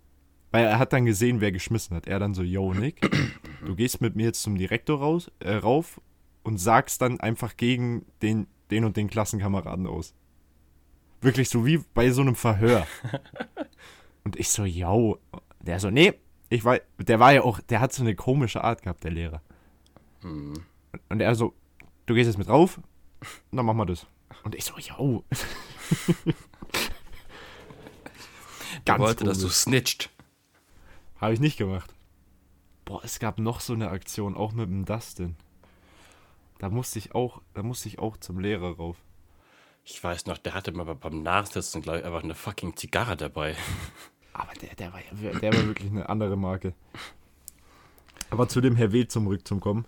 weil er hat dann gesehen, wer geschmissen hat. Er dann so, yo, Nick, du gehst mit mir jetzt zum Direktor raus, äh, rauf und sagst dann einfach gegen den, den und den Klassenkameraden aus. Wirklich so wie bei so einem Verhör. [LAUGHS] Und ich so, yo. Der so, nee, ich war, der war ja auch, der hat so eine komische Art gehabt, der Lehrer. Hm. Und er so, du gehst jetzt mit rauf, dann machen wir das. Und ich so, yo. [LAUGHS] Der wollte, dass du snitcht. Habe ich nicht gemacht. Boah, es gab noch so eine Aktion, auch mit dem Dustin. Da musste ich auch, da musste ich auch zum Lehrer rauf. Ich weiß noch, der hatte mal beim Nachsitzen, glaube ich, einfach eine fucking Zigarre dabei. [LAUGHS] Aber der, der, war, der war wirklich eine andere Marke. Aber zu dem Herr W. zum Rück zum Kommen.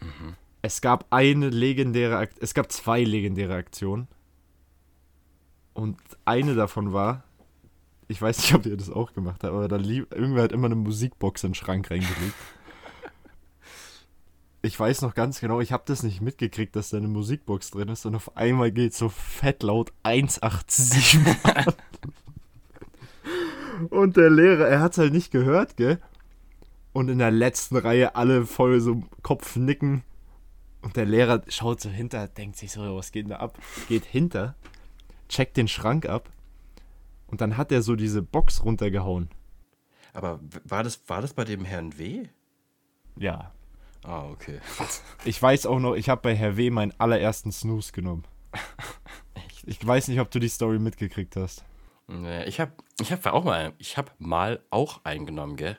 Mhm. Es gab eine legendäre, es gab zwei legendäre Aktionen. Und eine davon war, ich weiß nicht, ob ihr das auch gemacht habt, aber da lieb, irgendwer hat immer eine Musikbox in den Schrank reingelegt. ich weiß noch ganz genau, ich habe das nicht mitgekriegt, dass da eine Musikbox drin ist und auf einmal geht so fett laut 187 an. Und der Lehrer, er hat es halt nicht gehört, gell? Und in der letzten Reihe alle voll so Kopf nicken. Und der Lehrer schaut so hinter, denkt sich so, was geht denn da ab? Geht hinter, checkt den Schrank ab und dann hat er so diese Box runtergehauen. Aber war das, war das bei dem Herrn W? Ja. Ah, okay. [LAUGHS] Ich weiß auch noch, ich habe bei Herr W meinen allerersten Snooze genommen. Echt? Ich weiß nicht, ob du die Story mitgekriegt hast. Nee, ich habe ich hab auch mal, ich habe mal auch eingenommen, gell?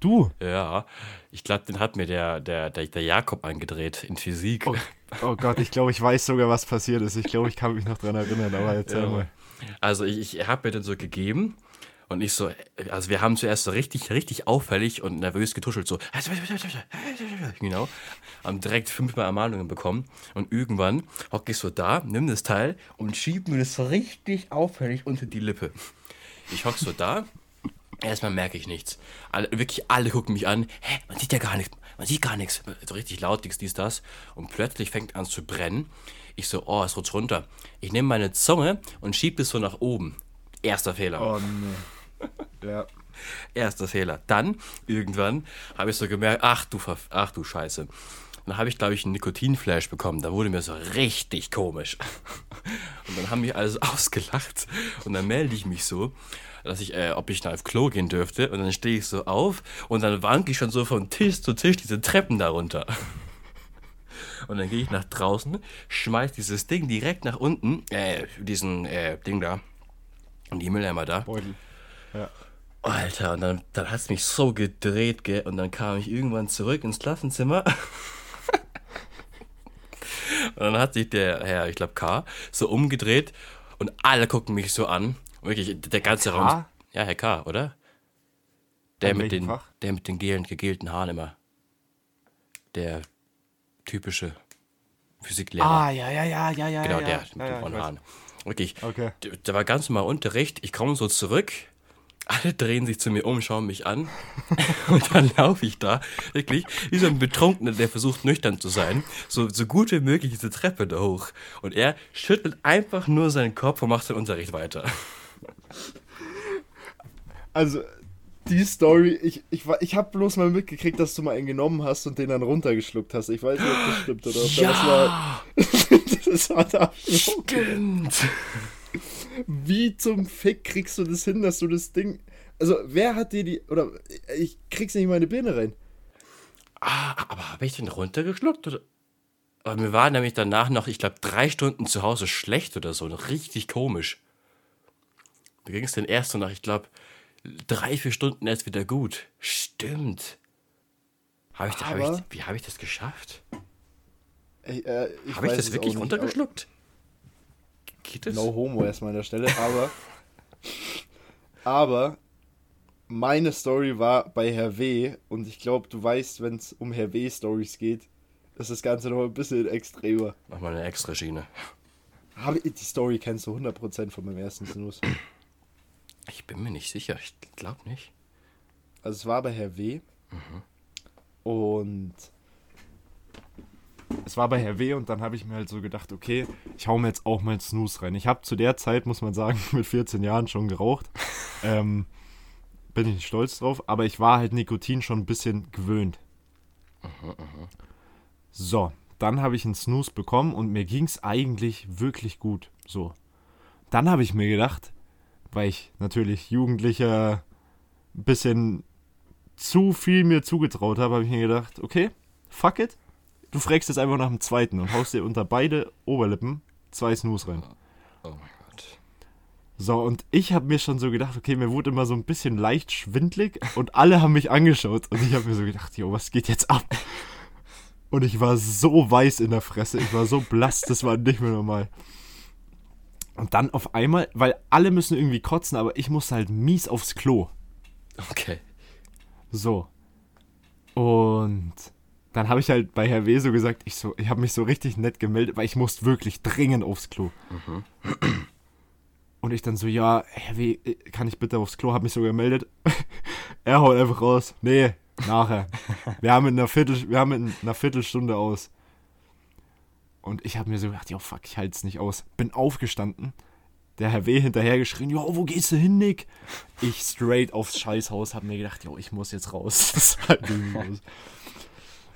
Du? Ja, ich glaube, den hat mir der, der, der, der Jakob angedreht in Physik. Oh, oh Gott, ich glaube, ich weiß sogar, was passiert ist. Ich glaube, ich kann mich noch dran erinnern, aber erzähl ja. mal. Also ich, ich habe mir den so gegeben und ich so, also wir haben zuerst so richtig, richtig auffällig und nervös getuschelt, so, genau, haben direkt fünfmal Ermahnungen bekommen und irgendwann hocke ich so da, nimm das Teil und schieb mir das so richtig auffällig unter die Lippe. Ich hocke so da, erstmal merke ich nichts. Alle, wirklich alle gucken mich an, hä, man sieht ja gar nichts, man sieht gar nichts, so richtig laut, dies, dies, das und plötzlich fängt an zu brennen ich so, oh, es rutscht runter. Ich nehme meine Zunge und schiebe es so nach oben. Erster Fehler. Oh nee. Ja. [LAUGHS] Erster Fehler. Dann, irgendwann, habe ich so gemerkt, ach du, ach du Scheiße. dann habe ich, glaube ich, einen Nikotinflash bekommen. Da wurde mir so richtig komisch. [LAUGHS] Und dann haben mich alles [LAUGHS] ausgelacht. Und dann melde ich mich so, dass ich, äh, ob ich da auf Klo gehen dürfte. Und dann stehe ich so auf und dann wanke ich schon so von Tisch zu Tisch diese Treppen darunter. [LAUGHS] Und dann gehe ich nach draußen, schmeiß dieses Ding direkt nach unten, äh, diesen äh, Ding da. Und die Mülleimer da. Beutel. Ja. Alter, und dann, dann hat es mich so gedreht, gell? Und dann kam ich irgendwann zurück ins Klassenzimmer. [LAUGHS] und dann hat sich der Herr, ich glaube K, so umgedreht und alle gucken mich so an. Wirklich, der ganze Herr Raum. K? Ja, Herr K, oder? Der mit, den, der mit den gelen, gegelten Haaren immer. Der typische Physiklehrer. Ah, ja, ja, ja, ja, ja. Genau, ja, der mit ja, den ja, Haaren. Wirklich. Okay. Da war ganz normal Unterricht. Ich komme so zurück. Alle drehen sich zu mir um, schauen mich an. [LAUGHS] und dann laufe ich da, wirklich, wie so ein Betrunkener, der versucht nüchtern zu sein, so, so gut wie möglich diese Treppe da hoch. Und er schüttelt einfach nur seinen Kopf und macht den Unterricht weiter. Also, die Story, ich, ich, ich habe bloß mal mitgekriegt, dass du mal einen genommen hast und den dann runtergeschluckt hast. Ich weiß nicht, ob das stimmt oder ob ja, das [LAUGHS] war. das war da Stimmt. Wie zum Fick kriegst du das hin, dass du das Ding. Also, wer hat dir die. Oder ich krieg's nicht in meine Birne rein. Ah, aber habe ich den runtergeschluckt? Oder? Aber mir war nämlich danach noch, ich glaube, drei Stunden zu Hause schlecht oder so. Richtig komisch. Wie ging es denn erst so nach, ich glaube, drei, vier Stunden erst wieder gut. Stimmt. Hab ich, hab ich, wie habe ich das geschafft? Äh, habe ich das wirklich runtergeschluckt? Geht das? No homo erstmal an der Stelle, aber. aber meine Story war bei Herr W. Und ich glaube, du weißt, wenn es um Herr W. geht, ist das Ganze noch ein bisschen extremer. Mach mal eine extra Schiene. die Story kennst du 100% von meinem ersten Snooze. Ich bin mir nicht sicher, ich glaube nicht. Also es war bei Herr W. Mhm. Und es war bei Herr W. und dann habe ich mir halt so gedacht, okay, ich hau mir jetzt auch mal Snooze rein. Ich habe zu der Zeit, muss man sagen, [LAUGHS] mit 14 Jahren schon geraucht. [LAUGHS] ähm, bin ich nicht stolz drauf, aber ich war halt Nikotin schon ein bisschen gewöhnt. Mhm, mh. So, dann habe ich einen Snooze bekommen und mir ging es eigentlich wirklich gut. So. Dann habe ich mir gedacht, weil ich natürlich Jugendlicher ein bisschen zu viel mir zugetraut habe, habe ich mir gedacht, okay, fuck it. Du fragst jetzt einfach nach dem zweiten und haust dir unter beide Oberlippen zwei Snooze rein. Oh mein Gott. So, und ich habe mir schon so gedacht, okay, mir wurde immer so ein bisschen leicht schwindlig und alle haben mich angeschaut und ich habe mir so gedacht, jo, was geht jetzt ab? Und ich war so weiß in der Fresse, ich war so blass, das war nicht mehr normal. Und dann auf einmal, weil alle müssen irgendwie kotzen, aber ich musste halt mies aufs Klo. Okay. So. Und dann habe ich halt bei Herr W. so gesagt, ich, so, ich habe mich so richtig nett gemeldet, weil ich musste wirklich dringend aufs Klo. Und ich dann so, ja, Herr W., kann ich bitte aufs Klo? Habe mich so gemeldet. [LAUGHS] er haut einfach raus. Nee, nachher. Wir haben in einer, Viertel, wir haben in einer Viertelstunde aus. Und ich habe mir so gedacht, ja, fuck, ich halte es nicht aus. Bin aufgestanden. Der Herr W. hinterher geschrien, ja, wo gehst du hin, Nick? Ich straight aufs Scheißhaus, habe mir gedacht, jo, ich muss jetzt raus. [LAUGHS] Das halt irgendwie raus.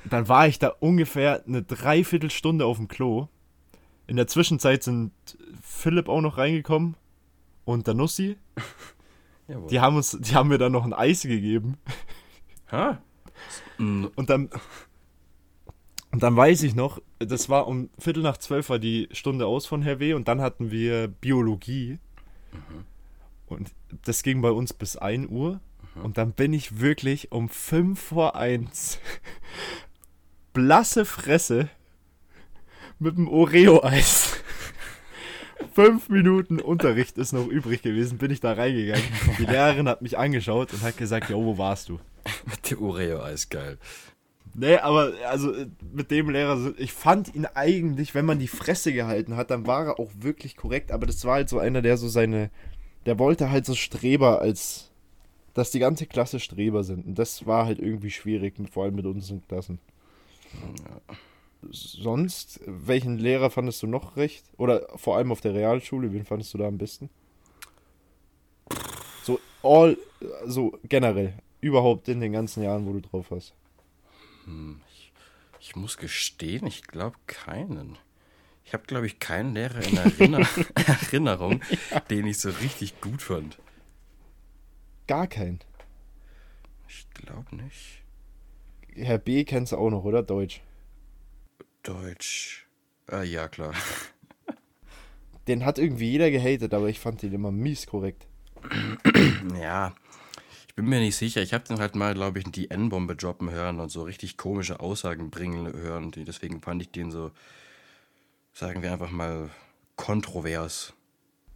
Dann war ich da ungefähr eine Dreiviertelstunde auf dem Klo. In der Zwischenzeit sind Philipp auch noch reingekommen und der Nussi. Jawohl. Die haben uns, die haben mir dann noch ein Eis gegeben. Ha? Und dann, und dann weiß ich noch, das war um Viertel nach zwölf war die Stunde aus von Herr W. und dann hatten wir Biologie. Und das ging bei uns bis 1 Uhr. Und dann bin ich wirklich um 5 vor 1 [LAUGHS] blasse Fresse mit dem Oreo-Eis. [LAUGHS] Fünf Minuten Unterricht ist noch übrig gewesen, bin ich da reingegangen. Die [LAUGHS] Lehrerin hat mich angeschaut und hat gesagt, jo, wo warst du? Mit dem Oreo-Eis, geil. Nee, aber also äh, mit dem Lehrer, ich fand ihn eigentlich, wenn man die Fresse gehalten hat, dann war er auch wirklich korrekt, aber das war halt so einer, der so seine, der wollte halt so Streber als, dass die ganze Klasse Streber sind und das war halt irgendwie schwierig, vor allem mit unseren Klassen. Sonst, welchen Lehrer fandest du noch recht? Oder vor allem auf der Realschule, wen fandest du da am besten? So all, so generell, überhaupt in den ganzen Jahren, wo du drauf hast. Ich muss gestehen, ich glaube keinen. Ich habe, glaube ich, keinen Lehrer in Erinner [LAUGHS] Erinnerung, den ich so richtig gut fand. Gar keinen. Ich glaube nicht. Herr B. kennst du auch noch, oder? Deutsch. Deutsch. Ah, ja, klar. Den hat irgendwie jeder gehatet, aber ich fand den immer mies korrekt. [CLEARS THROAT] Ja, ich bin mir nicht sicher. Ich habe den halt mal, glaube ich, die N-Bombe droppen hören und so richtig komische Aussagen bringen hören. Deswegen fand ich den so, sagen wir einfach mal, kontrovers.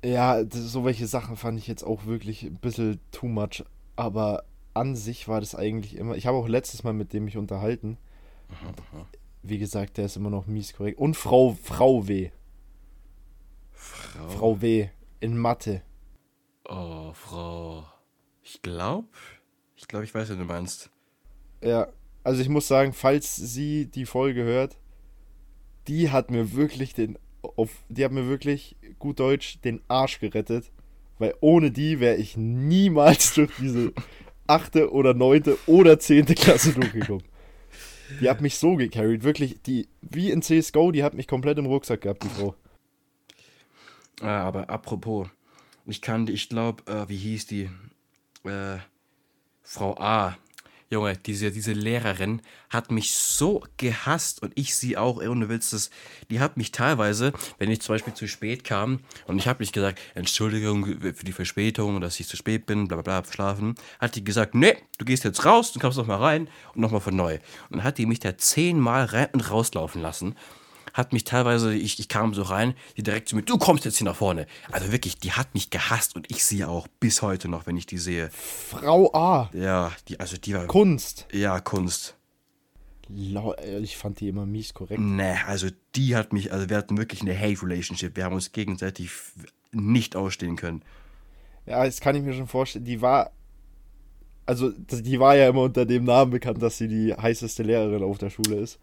Ja, so welche Sachen fand ich jetzt auch wirklich ein bisschen too much. Aber an sich war das eigentlich immer. Ich habe auch letztes Mal mit dem mich unterhalten. Wie gesagt, der ist immer noch mies korrekt. Und Frau, Frau W. Frau. Frau W. In Mathe. Oh, Frau. Ich glaube, ich glaube, ich weiß, was du meinst. Ja, also ich muss sagen, falls sie die Folge hört, die hat mir wirklich den auf, die hat mir wirklich gut Deutsch den Arsch gerettet, weil ohne die wäre ich niemals [LAUGHS] durch diese achte oder neunte oder zehnte Klasse durchgekommen. Die hat mich so gecarried, wirklich, die, wie in CSGO, die hat mich komplett im Rucksack gehabt, die Frau. Ah, aber apropos, ich kann, ich glaube, äh, wie hieß die? Äh, Frau A. Junge, diese, diese Lehrerin hat mich so gehasst und ich sie auch, du willst es, die hat mich teilweise, wenn ich zum Beispiel zu spät kam und ich habe nicht gesagt, Entschuldigung für die Verspätung, dass ich zu spät bin, bla bla bla, schlafen, hat die gesagt, nee, du gehst jetzt raus, du kommst noch mal rein und nochmal von neu. Und dann hat die mich da zehnmal rein und rauslaufen lassen hat mich teilweise, ich, ich kam so rein, die direkt zu mir, du kommst jetzt hier nach vorne. Also wirklich, die hat mich gehasst und ich sie auch bis heute noch, wenn ich die sehe. Frau A. Ja, die, also die war, Kunst. ja, Kunst. Äh, Ich fand die immer mies korrekt. Nee, also die hat mich, also wir hatten wirklich eine Hate-Relationship. Wir haben uns gegenseitig nicht ausstehen können. Ja, das kann ich mir schon vorstellen. Die war. Also, die war ja immer unter dem Namen bekannt, dass sie die heißeste Lehrerin auf der Schule ist.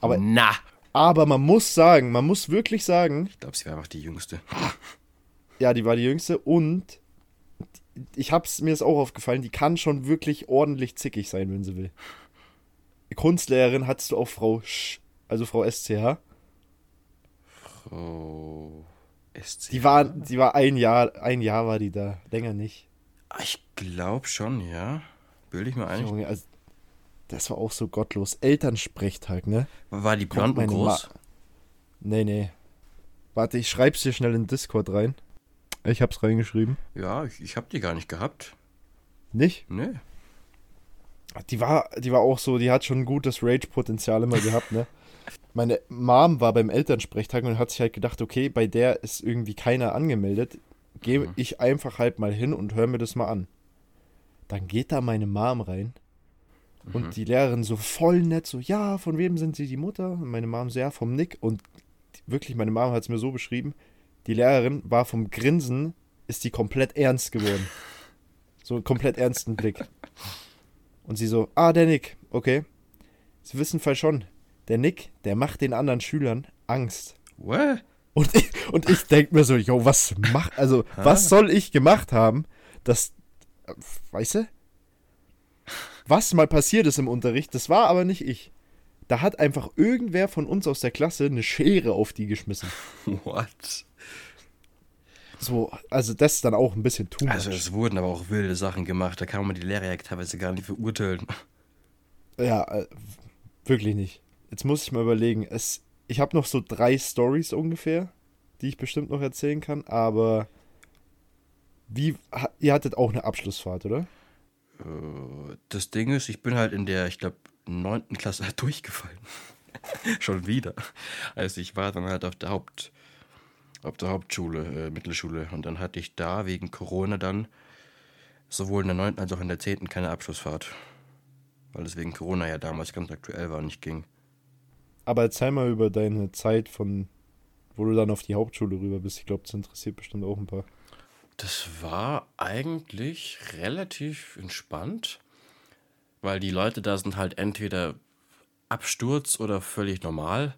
Aber Aber- na, Aber man muss sagen, man muss wirklich sagen, ich glaube, sie war einfach die Jüngste. [LAUGHS] ja, die war die jüngste und ich hab's mir ist auch aufgefallen, die kann schon wirklich ordentlich zickig sein, wenn sie will. Kunstlehrerin hattest du auch Frau Sch, also Frau SCH. Oh, SC. Die war, die war ein Jahr, ein Jahr war die da, länger nicht. Ich glaube schon, ja. Bilde ich mir ein. Junge, also, das war auch so gottlos. Elternsprechtag, ne? War die blond und meine groß? Ma nee, nee. Warte, ich schreib's dir schnell in Discord rein. Ich hab's reingeschrieben. Ja, ich, ich habe die gar nicht gehabt. Nicht? Nee. Die war, die war auch so, die hat schon ein gutes Rage-Potenzial immer gehabt, ne? [LAUGHS] Meine Mom war beim Elternsprechtag und hat sich halt gedacht, okay, bei der ist irgendwie keiner angemeldet. Gehe Mhm. ich einfach halt mal hin und höre mir das mal an. Dann geht da meine Mom rein und Mhm. die Lehrerin so voll nett, so, ja, von wem sind Sie die Mutter? Und meine Mom so, ja, vom Nick. Und wirklich, meine Mom hat es mir so beschrieben, die Lehrerin war vom Grinsen, ist die komplett ernst geworden. [LAUGHS] So einen komplett ernsten Blick. Und sie so, ah, der Nick, okay. Sie wissen voll schon, der Nick, der macht den anderen Schülern Angst. What? Und ich, und ich denke mir so, yo, was mach, also, was soll ich gemacht haben, dass, weißt du? Was mal passiert ist im Unterricht, das war aber nicht ich. Da hat einfach irgendwer von uns aus der Klasse eine Schere auf die geschmissen. [LAUGHS] What? So, also das ist dann auch ein bisschen too much. Also es wurden aber auch wilde Sachen gemacht. Da kann man die Lehrer ja teilweise gar nicht verurteilen. Ja, äh, wirklich nicht. Jetzt muss ich mal überlegen. Es, ich habe noch so drei Stories ungefähr, die ich bestimmt noch erzählen kann, aber wie, ihr hattet auch eine Abschlussfahrt, oder? Das Ding ist, ich bin halt in der, ich glaube, neunten Klasse [LAUGHS] durchgefallen. [LAUGHS] Schon wieder. Also ich war dann halt auf der Haupt, auf der Hauptschule, äh, Mittelschule. Und dann hatte ich da wegen Corona dann sowohl in der neunten als auch in der zehnten keine Abschlussfahrt. Weil es wegen Corona ja damals ganz aktuell war und nicht ging. Aber erzähl mal über deine Zeit von, wo du dann auf die Hauptschule rüber bist. Ich glaube, das interessiert bestimmt auch ein paar. Das war eigentlich relativ entspannt, weil die Leute da sind halt entweder Absturz oder völlig normal.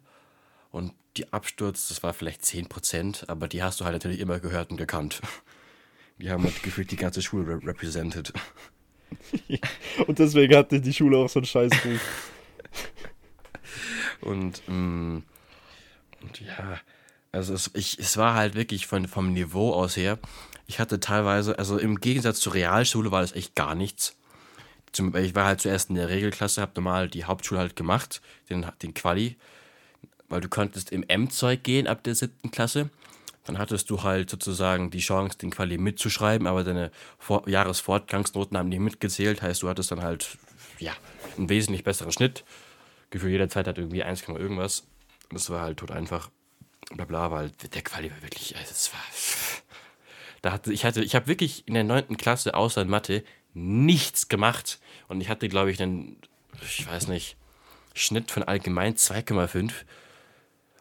Und die Absturz, das war vielleicht 10%, aber die hast du halt natürlich immer gehört und gekannt. Die haben halt gefühlt die ganze Schule re represented. [LAUGHS] Und deswegen hatte die Schule auch so einen Scheißruf. Und, ähm, und ja, also es, ich, es war halt wirklich von, vom Niveau aus her. Ich hatte teilweise, also im Gegensatz zur Realschule war das echt gar nichts. Zum, ich war halt zuerst in der Regelklasse, habe normal die Hauptschule halt gemacht, den, den Quali, weil du konntest im M-Zeug gehen ab der siebten Klasse. Dann hattest du halt sozusagen die Chance, den Quali mitzuschreiben, aber deine Vor Jahresfortgangsnoten haben nicht mitgezählt. Heißt, du hattest dann halt ja, einen wesentlich besseren Schnitt. Gefühl jeder Zeit hat irgendwie 1, irgendwas. Und das war halt tot einfach. Bla bla, weil der Quali war wirklich, also es war. Da hatte, ich hatte, ich habe wirklich in der 9. Klasse außer in Mathe nichts gemacht. Und ich hatte, glaube ich, einen, ich weiß nicht, Schnitt von allgemein 2,5.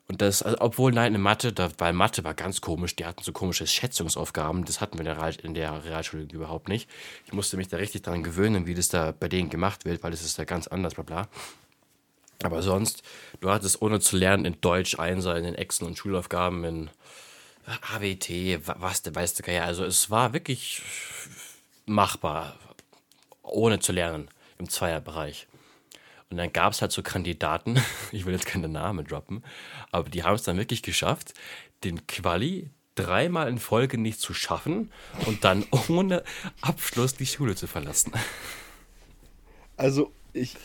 Und das, also, obwohl, nein, in Mathe, da, weil Mathe war ganz komisch, die hatten so komische Schätzungsaufgaben, das hatten wir in der, Real, in der Realschule überhaupt nicht. Ich musste mich da richtig daran gewöhnen, wie das da bei denen gemacht wird, weil das ist da ganz anders, bla bla. Aber sonst, du hattest ohne zu lernen in Deutsch, Einser, in den Exen und Schulaufgaben, in AWT, wa- was der weiß der. Also es war wirklich machbar, ohne zu lernen, im Zweierbereich. Und dann gab es halt so Kandidaten, [LAUGHS] ich will jetzt keine Namen droppen, aber die haben es dann wirklich geschafft, den Quali dreimal in Folge nicht zu schaffen und dann [LAUGHS] ohne Abschluss die Schule zu verlassen. Also, ich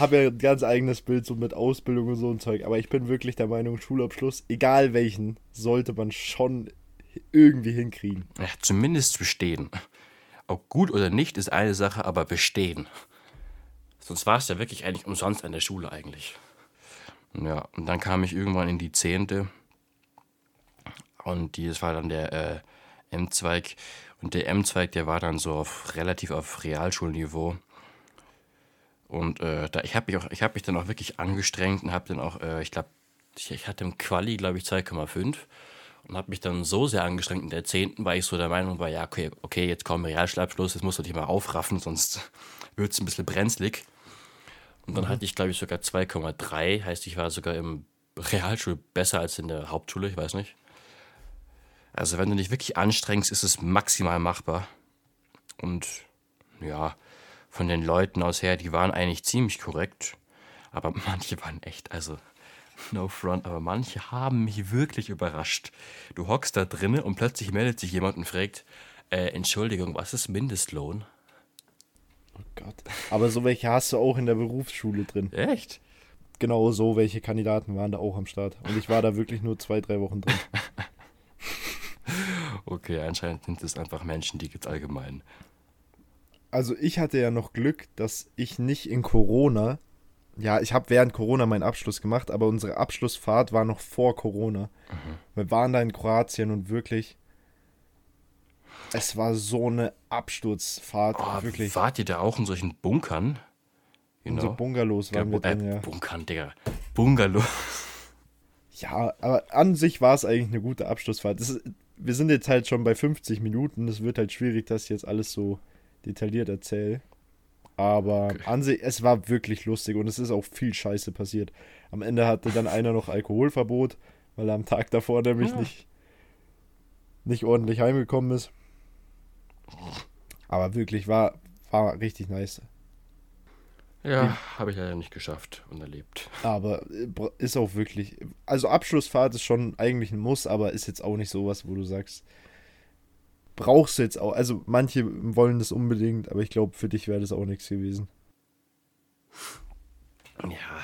habe ja ein ganz eigenes Bild so mit Ausbildung und so ein Zeug, aber ich bin wirklich der Meinung, Schulabschluss, egal welchen, sollte man schon irgendwie hinkriegen. Ja, zumindest bestehen. Ob gut oder nicht ist eine Sache, aber bestehen. Sonst war es ja wirklich eigentlich umsonst an der Schule eigentlich. Ja, und dann kam ich irgendwann in die Zehnte. Und das war dann der äh, M-Zweig. Und der M-Zweig, der war dann so auf relativ auf Realschulniveau. Und äh, da, ich habe mich, auch- ich hab mich dann auch wirklich angestrengt und habe dann auch, äh, ich glaube, ich, ich hatte im Quali, glaube ich, 2,5 und habe mich dann so sehr angestrengt in der 10., weil ich so der Meinung war, ja, okay, okay jetzt kommt Realschulabschluss, jetzt musst du dich mal aufraffen, sonst [LAUGHS] wird es ein bisschen brenzlig. Und dann hatte ich, glaube ich, sogar 2,3, heißt, ich war sogar im Realschul besser als in der Hauptschule, ich weiß nicht. Also wenn du dich wirklich anstrengst, ist es maximal machbar. Und ja, von den Leuten aus her, die waren eigentlich ziemlich korrekt, aber [LAUGHS] manche waren echt, also no front, aber manche haben mich wirklich überrascht. Du hockst da drinnen und plötzlich meldet sich jemand und fragt, äh, Entschuldigung, was ist Mindestlohn? Oh Gott. Aber so welche hast du auch in der Berufsschule drin. Echt? Genau so welche Kandidaten waren da auch am Start. Und ich war da wirklich nur zwei, drei Wochen drin. [LAUGHS] okay, anscheinend sind es einfach Menschen, die gibt allgemein. Also ich hatte ja noch Glück, dass ich nicht in Corona, ja, ich habe während Corona meinen Abschluss gemacht, aber unsere Abschlussfahrt war noch vor Corona. Mhm. Wir waren da in Kroatien und wirklich, es war so eine Absturzfahrt, oh, wirklich. Wart ihr da auch in solchen Bunkern? Know? So Bungalows waren ja, wir äh, ja. Bunkern, Digga. Bungalow. [LAUGHS] Ja, aber an sich war es eigentlich eine gute Abschlussfahrt. Ist, wir sind jetzt halt schon bei 50 Minuten. Es wird halt schwierig, dass ich jetzt alles so detailliert erzähle. Aber okay. an sich, es war wirklich lustig und es ist auch viel Scheiße passiert. Am Ende hatte dann einer noch Alkoholverbot, weil er am Tag davor nämlich. Ah. nicht, nicht ordentlich heimgekommen ist. Aber wirklich war, war richtig nice. Ja, habe ich leider nicht geschafft und erlebt. Aber äh, ist auch wirklich. Also Abschlussfahrt ist schon eigentlich ein Muss, aber ist jetzt auch nicht sowas, wo du sagst, brauchst du jetzt auch. Also manche wollen das unbedingt, aber ich glaube, für dich wäre das auch nichts gewesen. Ja,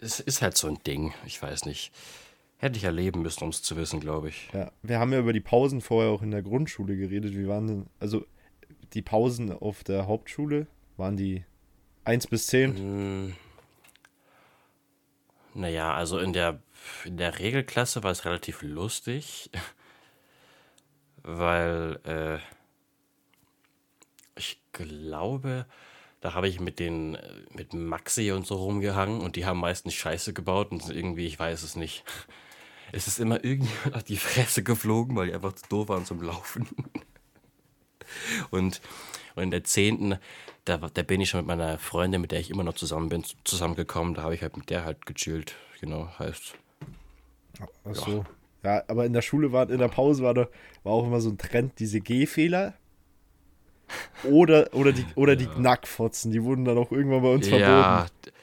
es ist halt so ein Ding. Ich weiß nicht. Hätte ich erleben müssen, um es zu wissen, glaube ich. Ja, wir haben ja über die Pausen vorher auch in der Grundschule geredet. Wie waren denn, also die Pausen auf der Hauptschule, waren die 1 bis 10? Hm. Naja, also in der, in der Regelklasse war es relativ lustig weil äh, ich glaube, da habe ich mit den mit Maxi und so rumgehangen und die haben meistens Scheiße gebaut und irgendwie, ich weiß es nicht. [LAUGHS] Es ist immer irgendjemand auf die Fresse geflogen, weil die einfach zu doof waren zum Laufen. [LAUGHS] Und, und in der zehnten, da, da bin ich schon mit meiner Freundin, mit der ich immer noch zusammen bin, zusammengekommen. Da habe ich halt mit der halt gechillt. Genau, heißt. Ach so. Ja. Ja, aber in der Schule war, in der Pause war, da, war auch immer so ein Trend, diese G-Fehler. Oder, oder die, oder die Knackfotzen, die wurden dann auch irgendwann bei uns ja, verboten.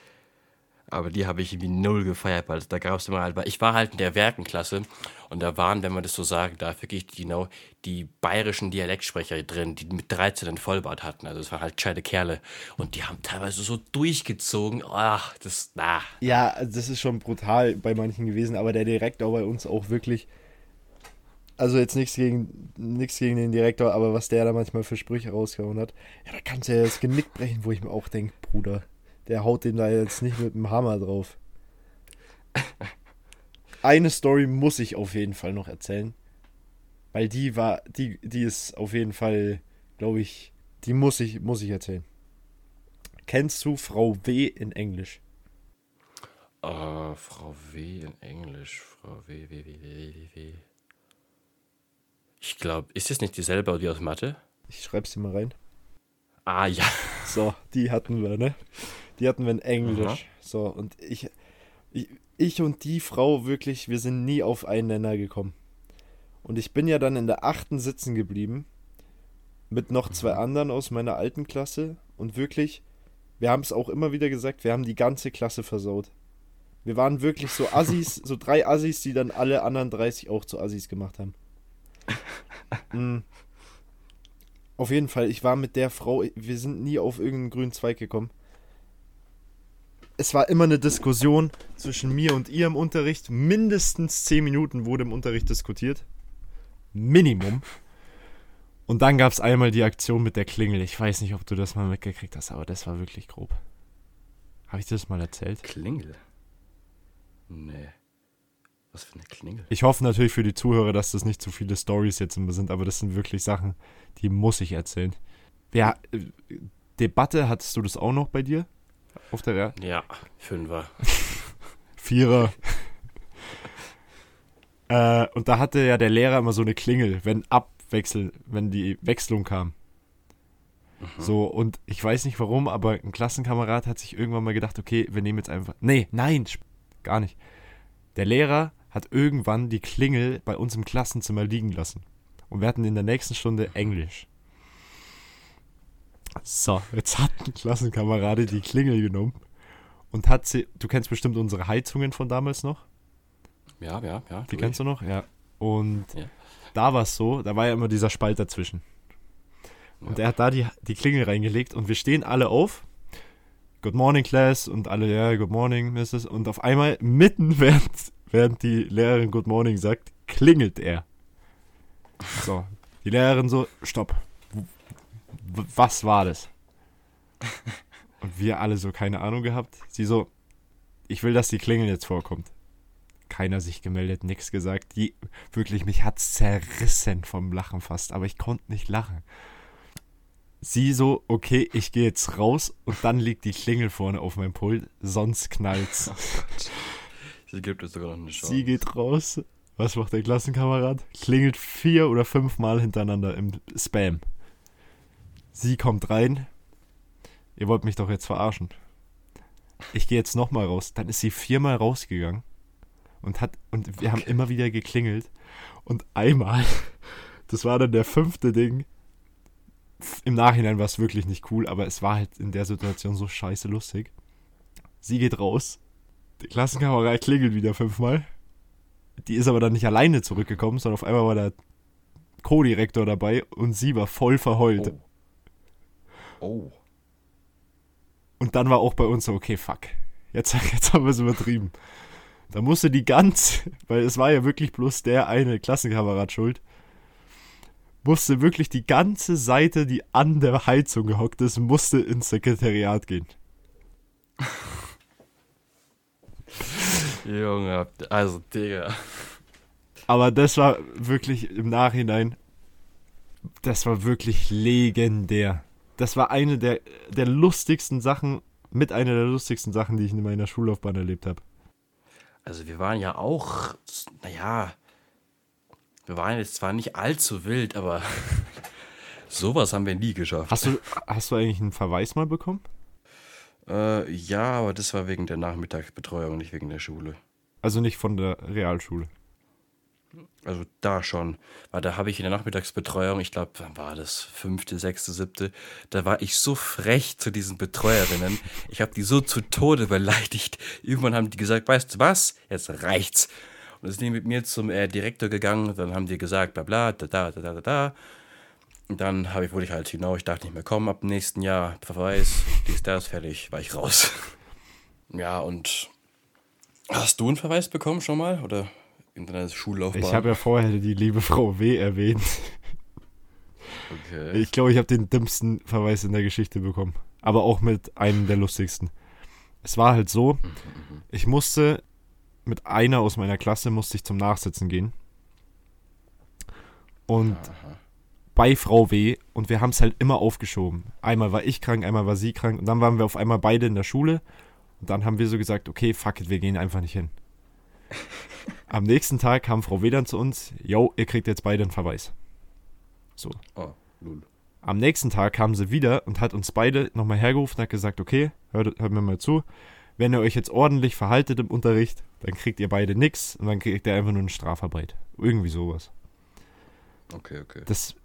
Aber die habe ich irgendwie null gefeiert, weil da gab es immer halt, weil ich war halt in der Werkenklasse und da waren, wenn man das so sagen darf, wirklich genau die bayerischen Dialektsprecher drin, die mit 13 einen Vollbart hatten. Also es waren halt scheide Kerle und die haben teilweise so durchgezogen. Ach, das, na. Ja, das ist schon brutal bei manchen gewesen, aber der Direktor bei uns auch wirklich. Also jetzt nichts gegen, nichts gegen den Direktor, aber was der da manchmal für Sprüche rausgehauen hat, ja, da kannst du ja das Genick brechen, wo ich mir auch denke, Bruder der haut den da jetzt nicht mit dem Hammer drauf. Eine Story muss ich auf jeden Fall noch erzählen. Weil die war, die, die ist auf jeden Fall, glaube ich, die muss ich, muss ich erzählen. Kennst du Frau W in Englisch? Uh, Frau W in Englisch. Frau W, W, W, W, W, W. Ich glaube, ist das nicht dieselbe wie aus Mathe? Ich schreibe sie mal rein. Ah, ja. So, die hatten wir, ne? Die hatten wir in Englisch. Aha. So, und ich, ich, ich und die Frau wirklich, wir sind nie auf einen Nenner gekommen. Und ich bin ja dann in der achten sitzen geblieben. Mit noch zwei mhm. anderen aus meiner alten Klasse. Und wirklich, wir haben es auch immer wieder gesagt, wir haben die ganze Klasse versaut. Wir waren wirklich so Assis, [LAUGHS] so drei Assis, die dann alle anderen 30 auch zu Assis gemacht haben. [LAUGHS] mhm. Auf jeden Fall, ich war mit der Frau, wir sind nie auf irgendeinen grünen Zweig gekommen es war immer eine Diskussion zwischen mir und ihr im Unterricht. Mindestens zehn Minuten wurde im Unterricht diskutiert. Minimum. Und dann gab es einmal die Aktion mit der Klingel. Ich weiß nicht, ob du das mal mitgekriegt hast, aber das war wirklich grob. Habe ich dir das mal erzählt? Klingel? Nee. Was für eine Klingel? Ich hoffe natürlich für die Zuhörer, dass das nicht zu viele Stories jetzt sind, aber das sind wirklich Sachen, die muss ich erzählen. Ja, äh, Debatte, hattest du das auch noch bei dir? Auf der Wehr? Ja, Fünfer. [LAUGHS] Vierer. [LAUGHS] äh, und da hatte ja der Lehrer immer so eine Klingel, wenn Abwechsel, wenn die Wechslung kam. Mhm. So, und ich weiß nicht warum, aber ein Klassenkamerad hat sich irgendwann mal gedacht, okay, wir nehmen jetzt einfach. Nee, nein, gar nicht. Der Lehrer hat irgendwann die Klingel bei uns im Klassenzimmer liegen lassen. Und wir hatten in der nächsten Stunde Englisch. So, jetzt hat ein Klassenkamerade die Klingel genommen und hat sie, du kennst bestimmt unsere Heizungen von damals noch? Ja, ja, ja. Die kennst ich. du noch? Ja. Und Ja. da war es so, da war ja immer dieser Spalt dazwischen. Und er hat da die, die Klingel reingelegt und wir stehen alle auf. Good morning, Class. Und alle, ja, good morning, Mrs. Und auf einmal, mitten [LAUGHS] während, während die Lehrerin good morning sagt, klingelt er. So, die Lehrerin so, stopp. Was war das? Und wir alle so, keine Ahnung gehabt. Sie so, ich will, dass die Klingel jetzt vorkommt. Keiner sich gemeldet, nichts gesagt. Die, wirklich, mich hat's zerrissen vom Lachen fast, aber ich konnte nicht lachen. Sie so, okay, ich gehe jetzt raus und dann liegt die Klingel vorne auf meinem Pult, sonst knallt's. [LAUGHS] Sie gibt es sogar noch eine Chance. Sie geht raus. Was macht der Klassenkamerad? Klingelt vier oder fünf Mal hintereinander im Spam. Sie kommt rein. Ihr wollt mich doch jetzt verarschen. Ich gehe jetzt nochmal raus. Dann ist sie viermal rausgegangen und hat und wir haben Okay. immer wieder geklingelt und einmal, [LAUGHS] das war dann der fünfte Ding. Im Nachhinein war es wirklich nicht cool, aber es war halt in der Situation so scheiße lustig. Sie geht raus, der Klassenkamerad klingelt wieder fünfmal. Die ist aber dann nicht alleine zurückgekommen, sondern auf einmal war der Co-Direktor dabei und sie war voll verheult. Oh. Oh. Und dann war auch bei uns so, okay, fuck. Jetzt, [LAUGHS] jetzt haben wir es übertrieben. Da musste die ganz, [LAUGHS] weil es war ja wirklich bloß der eine Klassenkamerad schuld, musste wirklich die ganze Seite, die an der Heizung gehockt ist, musste ins Sekretariat gehen. [LAUGHS] Junge, also, Digga. Aber das war wirklich im Nachhinein, das war wirklich legendär. Das war eine der, der lustigsten Sachen, mit einer der lustigsten Sachen, die ich in meiner Schullaufbahn erlebt habe. Also, wir waren ja auch, naja, wir waren jetzt zwar nicht allzu wild, aber [LAUGHS] sowas haben wir nie geschafft. Hast du, hast du eigentlich einen Verweis mal bekommen? Äh, ja, aber das war wegen der Nachmittagsbetreuung, nicht wegen der Schule. Also nicht von der Realschule. Also da schon. Weil da habe ich in der Nachmittagsbetreuung, ich glaube, wann war das? Fünfte, sechste, siebte. Da war ich so frech zu diesen Betreuerinnen. Ich habe die so zu Tode beleidigt. Irgendwann haben die gesagt, weißt du was? Jetzt reicht's. Und dann sind die mit mir zum äh, Direktor gegangen. Dann haben die gesagt, bla bla, da da da da da. Und dann ich, wurde ich halt hinaus. Ich dachte nicht mehr kommen ab dem nächsten Jahr. Verweis, dies, das, fertig, war ich raus. [LAUGHS] ja, und hast du einen Verweis bekommen schon mal? Oder in deiner Schullaufbahn? Ich habe ja vorher die liebe Frau W. erwähnt. Okay. Ich glaube, ich habe den dümmsten Verweis in der Geschichte bekommen. Aber auch mit einem der lustigsten. Es war halt so, ich musste mit einer aus meiner Klasse musste ich zum Nachsitzen gehen. Und bei Frau W. und wir haben es halt immer aufgeschoben. Einmal war ich krank, einmal war sie krank und dann waren wir auf einmal beide in der Schule und dann haben wir so gesagt, okay, fuck it, wir gehen einfach nicht hin. [LAUGHS] Am nächsten Tag kam Frau W. dann zu uns, yo, ihr kriegt jetzt beide einen Verweis. So. Oh, lul. Am nächsten Tag kam sie wieder und hat uns beide nochmal hergerufen und hat gesagt, okay, hört, hört mir mal zu, wenn ihr euch jetzt ordentlich verhaltet im Unterricht, dann kriegt ihr beide nix und dann kriegt ihr einfach nur eine Strafarbeit. Irgendwie sowas. Okay, okay. Das,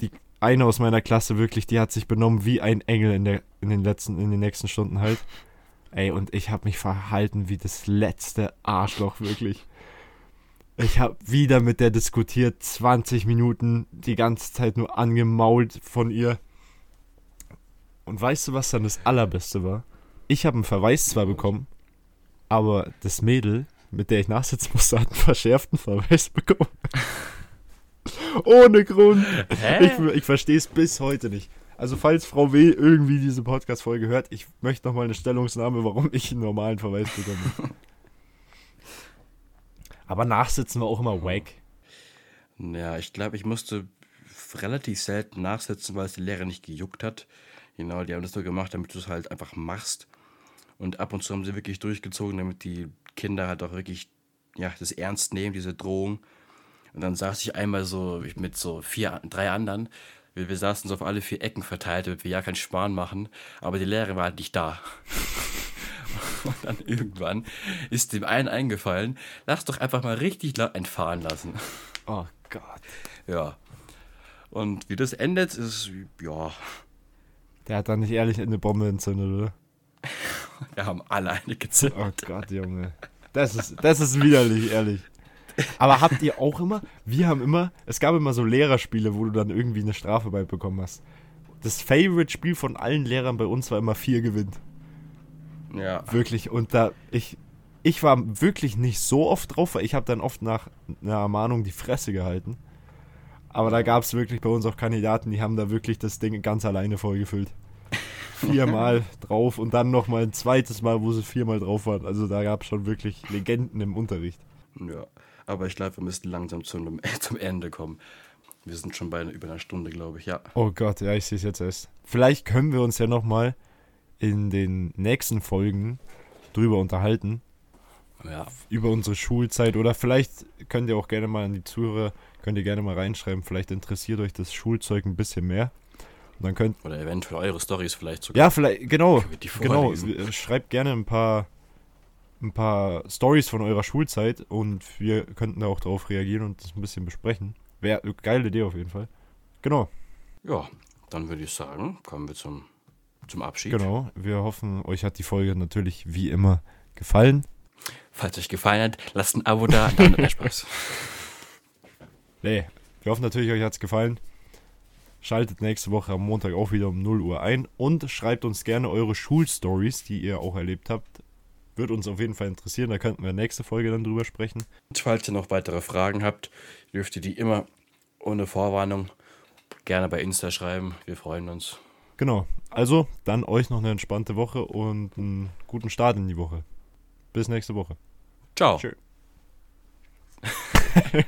die eine aus meiner Klasse wirklich, die hat sich benommen wie ein Engel in, der, in, den, letzten, in den nächsten Stunden halt. Ey, und ich habe mich verhalten wie das letzte Arschloch, wirklich. Ich habe wieder mit der diskutiert, 20 Minuten, die ganze Zeit nur angemault von ihr. Und weißt du, was dann das Allerbeste war? Ich habe einen Verweis zwar bekommen, aber das Mädel, mit der ich nachsitzen musste, hat einen verschärften Verweis bekommen. [LAUGHS] Ohne Grund. Hä? Ich, ich verstehe es bis heute nicht. Also falls Frau W. irgendwie diese Podcast-Folge hört, ich möchte nochmal eine Stellungnahme, warum ich einen normalen Verweis bekomme. [LAUGHS] Aber nachsitzen war auch immer wack. Ja, ich glaube, ich musste relativ selten nachsitzen, weil es die Lehrer nicht gejuckt hat. Genau, die haben das nur gemacht, damit du es halt einfach machst. Und ab und zu haben sie wirklich durchgezogen, damit die Kinder halt auch wirklich ja, das ernst nehmen, diese Drohung. Und dann saß ich einmal so mit so vier, drei anderen. Wir, wir saßen so auf alle vier Ecken verteilt, damit wir ja keinen Spahn machen. Aber die Lehrerin war halt nicht da. [LAUGHS] [LAUGHS] Und dann irgendwann ist dem einen eingefallen, lass doch einfach mal richtig laut einfahren lassen. Oh Gott. Ja. Und wie das endet, ist, ja, Der hat dann nicht ehrlich eine Bombe entzündet, oder? [LAUGHS] wir haben alle eine gezündet. Oh Gott, Junge. Das ist, das ist widerlich, ehrlich. Aber habt ihr auch immer, wir haben immer, es gab immer so Lehrerspiele, wo du dann irgendwie eine Strafe bei bekommen hast. Das Favorite-Spiel von allen Lehrern bei uns war immer vier gewinnt. Ja. Wirklich. Und da, ich, ich war wirklich nicht so oft drauf, weil ich habe dann oft nach einer Ermahnung die Fresse gehalten. Aber da gab es wirklich bei uns auch Kandidaten, die haben da wirklich das Ding ganz alleine vollgefüllt. [LAUGHS] Viermal drauf und dann nochmal ein zweites Mal, wo sie viermal drauf waren. Also da gab es schon wirklich Legenden im Unterricht. Ja. Aber ich glaube, wir müssen langsam zum, [LAUGHS] zum Ende kommen. Wir sind schon bei über einer Stunde, glaube ich, ja. Oh Gott, ja, ich sehe es jetzt erst. Vielleicht können wir uns ja nochmal in den nächsten Folgen drüber unterhalten. Ja. Über unsere Schulzeit. Oder vielleicht könnt ihr auch gerne mal an die Zuhörer, könnt ihr gerne mal reinschreiben. Vielleicht interessiert euch das Schulzeug ein bisschen mehr. Und dann könnt, Oder eventuell eure Stories vielleicht sogar. ja, vielleicht, genau, genau. vorlesen? Schreibt gerne ein paar, ein paar Stories von eurer Schulzeit und wir könnten da auch drauf reagieren und das ein bisschen besprechen. Wäre eine geile Idee auf jeden Fall. Genau, Ja, dann würde ich sagen, kommen wir zum, zum Abschied. genau. Wir hoffen, euch hat die Folge natürlich wie immer gefallen. Falls euch gefallen hat, lasst ein Abo da. Dann [LAUGHS] der Spaß. Nee, wir hoffen natürlich, euch hat es gefallen. Schaltet nächste Woche am Montag auch wieder um 0 Uhr ein und schreibt uns gerne eure Schulstories, die ihr auch erlebt habt. Wird uns auf jeden Fall interessieren, da könnten wir nächste Folge dann drüber sprechen. Und falls ihr noch weitere Fragen habt, dürft ihr die immer ohne Vorwarnung gerne bei Insta schreiben. Wir freuen uns. Genau. Also, dann euch noch eine entspannte Woche und einen guten Start in die Woche. Bis nächste Woche. Ciao. Tschö. [LAUGHS]